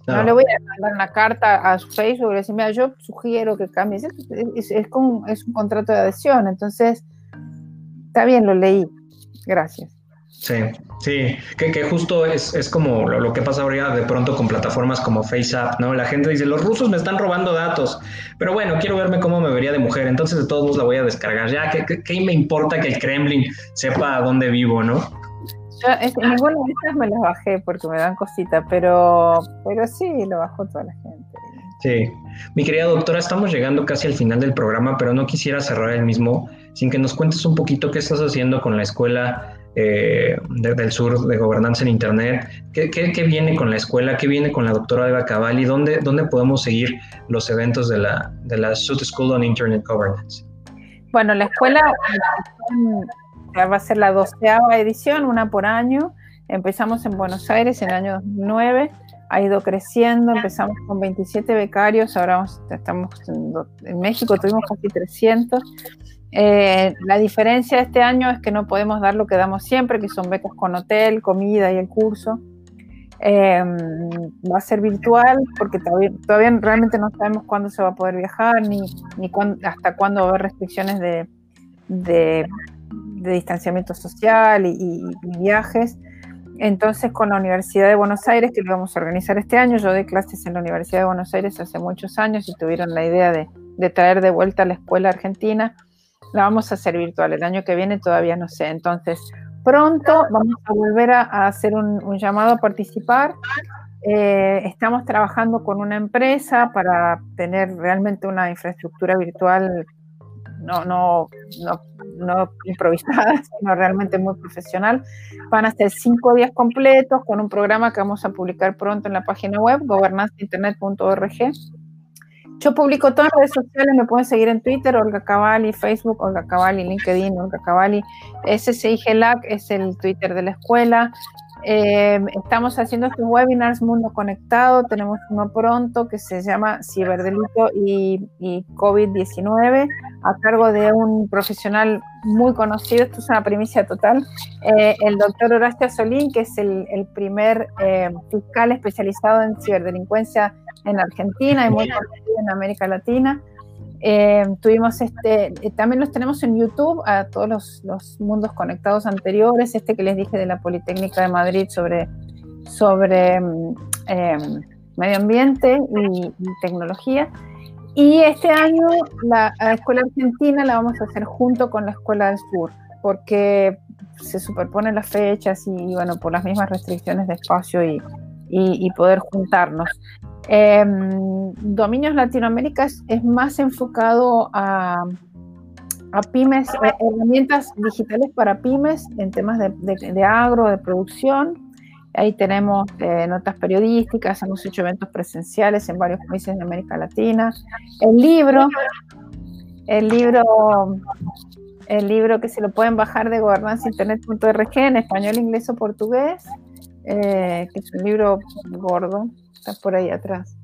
No, le voy a mandar una carta a su Facebook y decir, mira, yo sugiero que cambies. Es, es, un contrato de adhesión. Entonces, Está bien, lo leí. Gracias. Sí, sí, que, justo es, es como lo, que pasa ahora de pronto con plataformas como FaceApp, ¿no? La gente dice, los rusos me están robando datos, pero bueno, quiero verme cómo me vería de mujer, entonces de todos modos la voy a descargar. Ya, ¿qué, qué, me importa que el Kremlin sepa dónde vivo, no? Yo, es, ninguna de estas me las bajé porque me dan cositas, pero, pero sí, lo bajó toda la gente. Sí, mi querida doctora, estamos llegando casi al final del programa, pero no quisiera cerrar el mismo sin que nos cuentes un poquito qué estás haciendo con la Escuela eh, del Sur de Gobernanza en Internet, ¿Qué, qué, viene con la escuela, qué viene con la doctora Eva Cavalli, dónde, dónde podemos seguir los eventos de la, de la School on Internet Governance. Bueno, la escuela va a ser la doceava edición, una por año. Empezamos en Buenos Aires en el año 2009 ha ido creciendo, empezamos con 27 becarios, ahora estamos en, México, tuvimos casi 300. Eh, la diferencia de este año es que no podemos dar lo que damos siempre, que son becas con hotel, comida y el curso. Em, va a ser virtual porque todavía, todavía, realmente no sabemos cuándo se va a poder viajar ni, ni hasta cuándo va a haber restricciones de, de, distanciamiento social y, y viajes. Entonces, con la Universidad de Buenos Aires, que lo vamos a organizar este año, yo doy clases en la Universidad de Buenos Aires hace muchos años y tuvieron la idea de, traer de vuelta a la escuela argentina, la vamos a hacer virtual. El año que viene todavía no sé. Entonces, pronto vamos a volver a, hacer un, llamado a participar. Eh, estamos trabajando con una empresa para tener realmente una infraestructura virtual no, no, no, no improvisada, sino realmente muy profesional. Van a ser cinco días completos con un programa que vamos a publicar pronto en la página web, gobernanzainternet.org. Yo publico todas las redes sociales, me pueden seguir en Twitter, Olga Cavalli, Facebook, Olga Cavalli, LinkedIn, Olga Cavalli. SSIGLAC es el Twitter de la escuela. Eh, estamos haciendo estos webinars Mundo Conectado, tenemos uno pronto que se llama Ciberdelito y, y COVID-19 a cargo de un profesional muy conocido, esto es una primicia total, eh, el doctor Horacio Solín, que es el, primer eh, fiscal especializado en ciberdelincuencia en Argentina y muy conocido en América Latina. Eh, tuvimos este, también los tenemos en YouTube a todos los, mundos conectados anteriores, este que les dije de la Politécnica de Madrid sobre, sobre mm, medio ambiente y tecnología. Y este año la, Escuela Argentina la vamos a hacer junto con la Escuela del Sur, porque se superponen las fechas y, bueno, por las mismas restricciones de espacio y, y, poder juntarnos. Em, Dominios Latinoamérica es, más enfocado a, a pymes, herramientas digitales para pymes en temas de, de agro, de producción, Ahí tenemos eh, notas periodísticas, hemos hecho eventos presenciales en varios países de América Latina. El libro, el libro, el libro que se lo pueden bajar de gobernanzainternet.org en español, inglés o portugués, eh, que es un libro gordo, está por ahí atrás.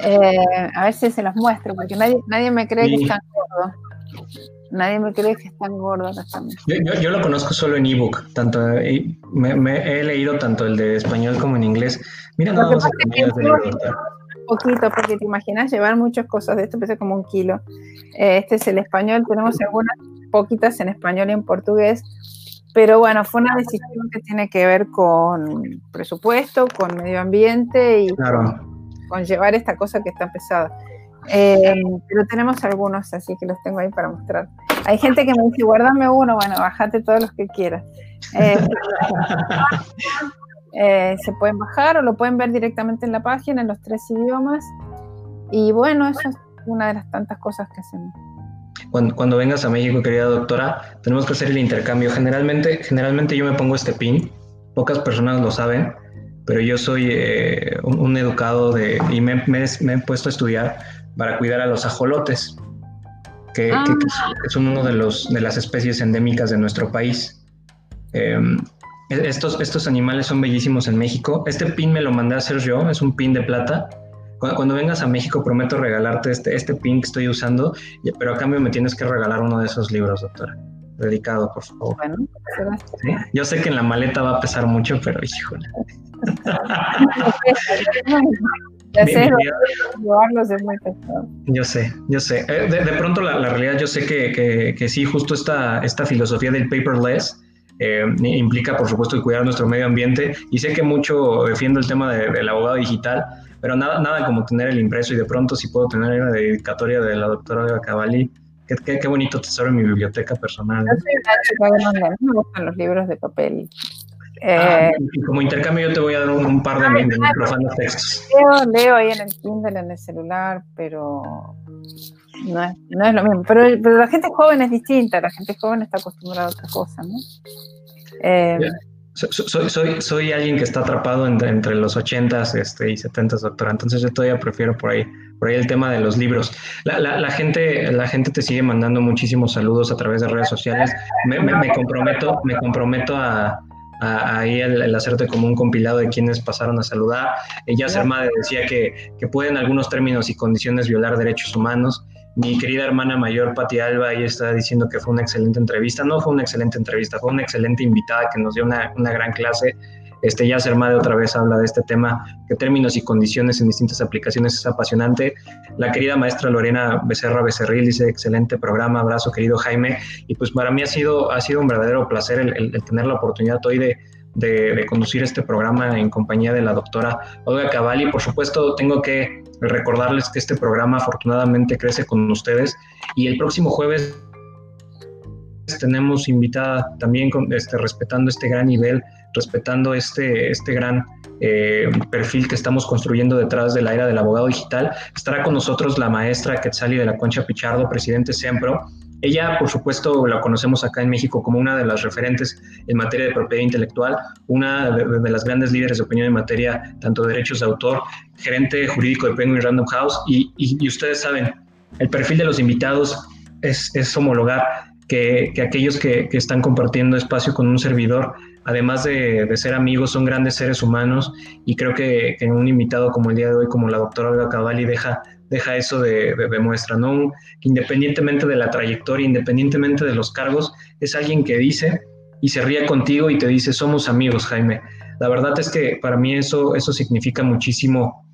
Eh, a veces se los muestro porque nadie, nadie me cree que es tan gordo. Nadie me cree que están gordos también. Yo, yo, lo conozco solo en ebook, tanto me, he leído tanto el de español como en inglés. Mira, no vamos a poquito, porque te imaginas llevar muchas cosas de esto, pesa como un kilo. Eh, este es el español, tenemos algunas poquitas en español y en portugués, pero bueno, fue una decisión que tiene que ver con presupuesto, con medio ambiente y con llevar esta cosa que está pesada. Eh, pero tenemos algunos, así que los tengo ahí para mostrar. Hay gente que me dice, guárdame uno, bueno, bájate todos los que quieras. Eh, eh, se pueden bajar o lo pueden ver directamente en la página en los tres idiomas. Y bueno, eso es una de las tantas cosas que hacemos. Cuando, cuando vengas a México, querida doctora, tenemos que hacer el intercambio. Generalmente, generalmente yo me pongo este pin, pocas personas lo saben, pero yo soy un, educado de, y me, me, he puesto a estudiar para cuidar a los ajolotes, que, ah. son uno de, los, de las especies endémicas de nuestro país. Em, e, estos, estos animales son bellísimos en México. Este pin me lo mandé a hacer yo, es un pin de plata. Cuando, vengas a México prometo regalarte este, este pin que estoy usando, pero a cambio me tienes que regalar uno de esos libros, doctora. Dedicado, por favor. Bueno, Yo sé que en la maleta va a pesar mucho, pero híjole. Ya sé, Yo sé, yo sé. Eh, de, pronto la, realidad, yo sé que, que, sí, justo esta, esta filosofía del paperless eh, implica, por supuesto, el cuidar nuestro medio ambiente y sé que mucho defiendo el tema del abogado digital, pero nada, nada como tener el impreso y de pronto si puedo tener la dedicatoria de la doctora Cavalli, qué, qué, qué, bonito tesoro en mi biblioteca personal. Soy una me gustan los libros de papel Ah, eh, como intercambio yo te voy a dar un, par de, micrófonos textos. Leo, leo ahí en el Kindle, en el celular, pero no es, no es lo mismo. Pero, pero, la gente joven es distinta, la gente joven está acostumbrada a otra cosa, ¿no? Eh, soy, soy, soy, alguien que está atrapado entre, entre los 80s este, y 70s, doctora, entonces yo todavía prefiero por ahí, por ahí el tema de los libros. La, la, gente, la gente te sigue mandando muchísimos saludos a través de redes sociales. me, me comprometo, me comprometo a, ahí el, hacerte como un compilado de quienes pasaron a saludar. Ella, Sermade, decía que, que pueden algunos términos y condiciones violar derechos humanos. Mi querida hermana mayor, Pati Alba, ahí está diciendo que fue una excelente entrevista. No fue una excelente entrevista, fue una excelente invitada que nos dio una, una gran clase este, ya Sermade otra vez habla de este tema, que términos y condiciones en distintas aplicaciones es apasionante. La querida maestra Lorena Becerra Becerril dice, excelente programa, abrazo querido Jaime. Y pues para mí ha sido, ha sido un verdadero placer el, tener la oportunidad hoy de, de, conducir este programa en compañía de la doctora Olga Cavalli. Por supuesto, tengo que recordarles que este programa afortunadamente crece con ustedes y el próximo jueves tenemos invitada también con, este, respetando este gran nivel respetando este, este gran eh, perfil que estamos construyendo detrás de la era del abogado digital. Estará con nosotros la maestra Quetzali de la Concha Pichardo, presidente SEMPRO. Ella, por supuesto, la conocemos acá en México como una de las referentes en materia de propiedad intelectual, una de, las grandes líderes de opinión en materia tanto de derechos de autor, gerente jurídico de Penguin Random House. Y, y, ustedes saben, el perfil de los invitados es, es homologar que, que aquellos que, que, están compartiendo espacio con un servidor además de, ser amigos, son grandes seres humanos y creo que, un invitado como el día de hoy, como la doctora Olga Cavalli, deja, deja eso de, de, muestra, ¿no? Independientemente de la trayectoria, independientemente de los cargos, es alguien que dice y se ríe contigo y te dice, somos amigos, Jaime. La verdad es que para mí eso, eso significa muchísimo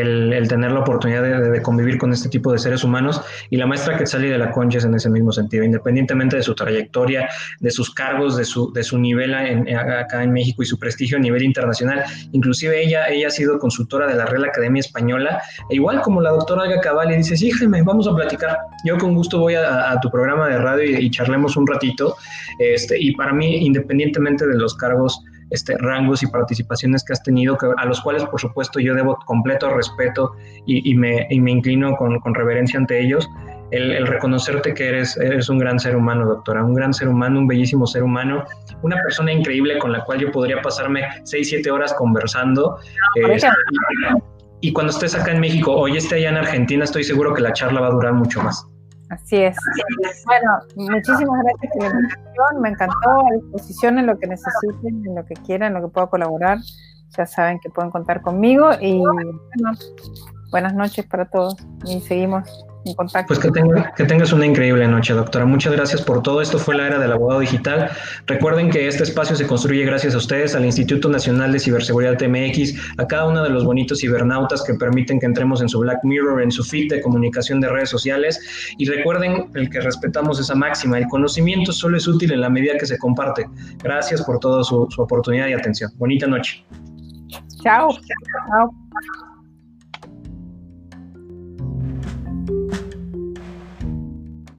el, tener la oportunidad de, convivir con este tipo de seres humanos y la maestra que sale de la Concha es en ese mismo sentido, independientemente de su trayectoria, de sus cargos, de su, de su nivel acá en México y su prestigio a nivel internacional. Inclusive ella, ella ha sido consultora de la Real Academia Española, e igual como la doctora Alga Cavalli dice, sí, Jaime, vamos a platicar. Yo con gusto voy a, tu programa de radio y, y, charlemos un ratito. Este, y para mí, independientemente de los cargos, este, rangos y participaciones que has tenido, a los cuales por supuesto yo debo completo respeto y, me, inclino con, reverencia ante ellos. El, reconocerte que eres, eres un gran ser humano, doctora, un gran ser humano, un bellísimo ser humano, una persona increíble con la cual yo podría pasarme 6, 7 horas conversando. Este, y cuando estés acá en México o ya esté allá en Argentina, estoy seguro que la charla va a durar mucho más. Así es. Bueno, muchísimas gracias por la invitación. Me encantó a disposición en lo que necesiten, en lo que quieran, en lo que pueda colaborar. Ya saben que pueden contar conmigo y bueno, buenas noches para todos y seguimos pues que, que tengas una increíble noche, doctora. Muchas gracias por todo. Esto fue la era del abogado digital. Recuerden que este espacio se construye gracias a ustedes, al Instituto Nacional de Ciberseguridad TMX, a cada uno de los bonitos cibernautas que permiten que entremos en su Black Mirror, en su feed de comunicación de redes sociales. Y recuerden el que respetamos esa máxima. El conocimiento solo es útil en la medida que se comparte. Gracias por toda su, su oportunidad y atención. Bonita noche. Chao. Chao.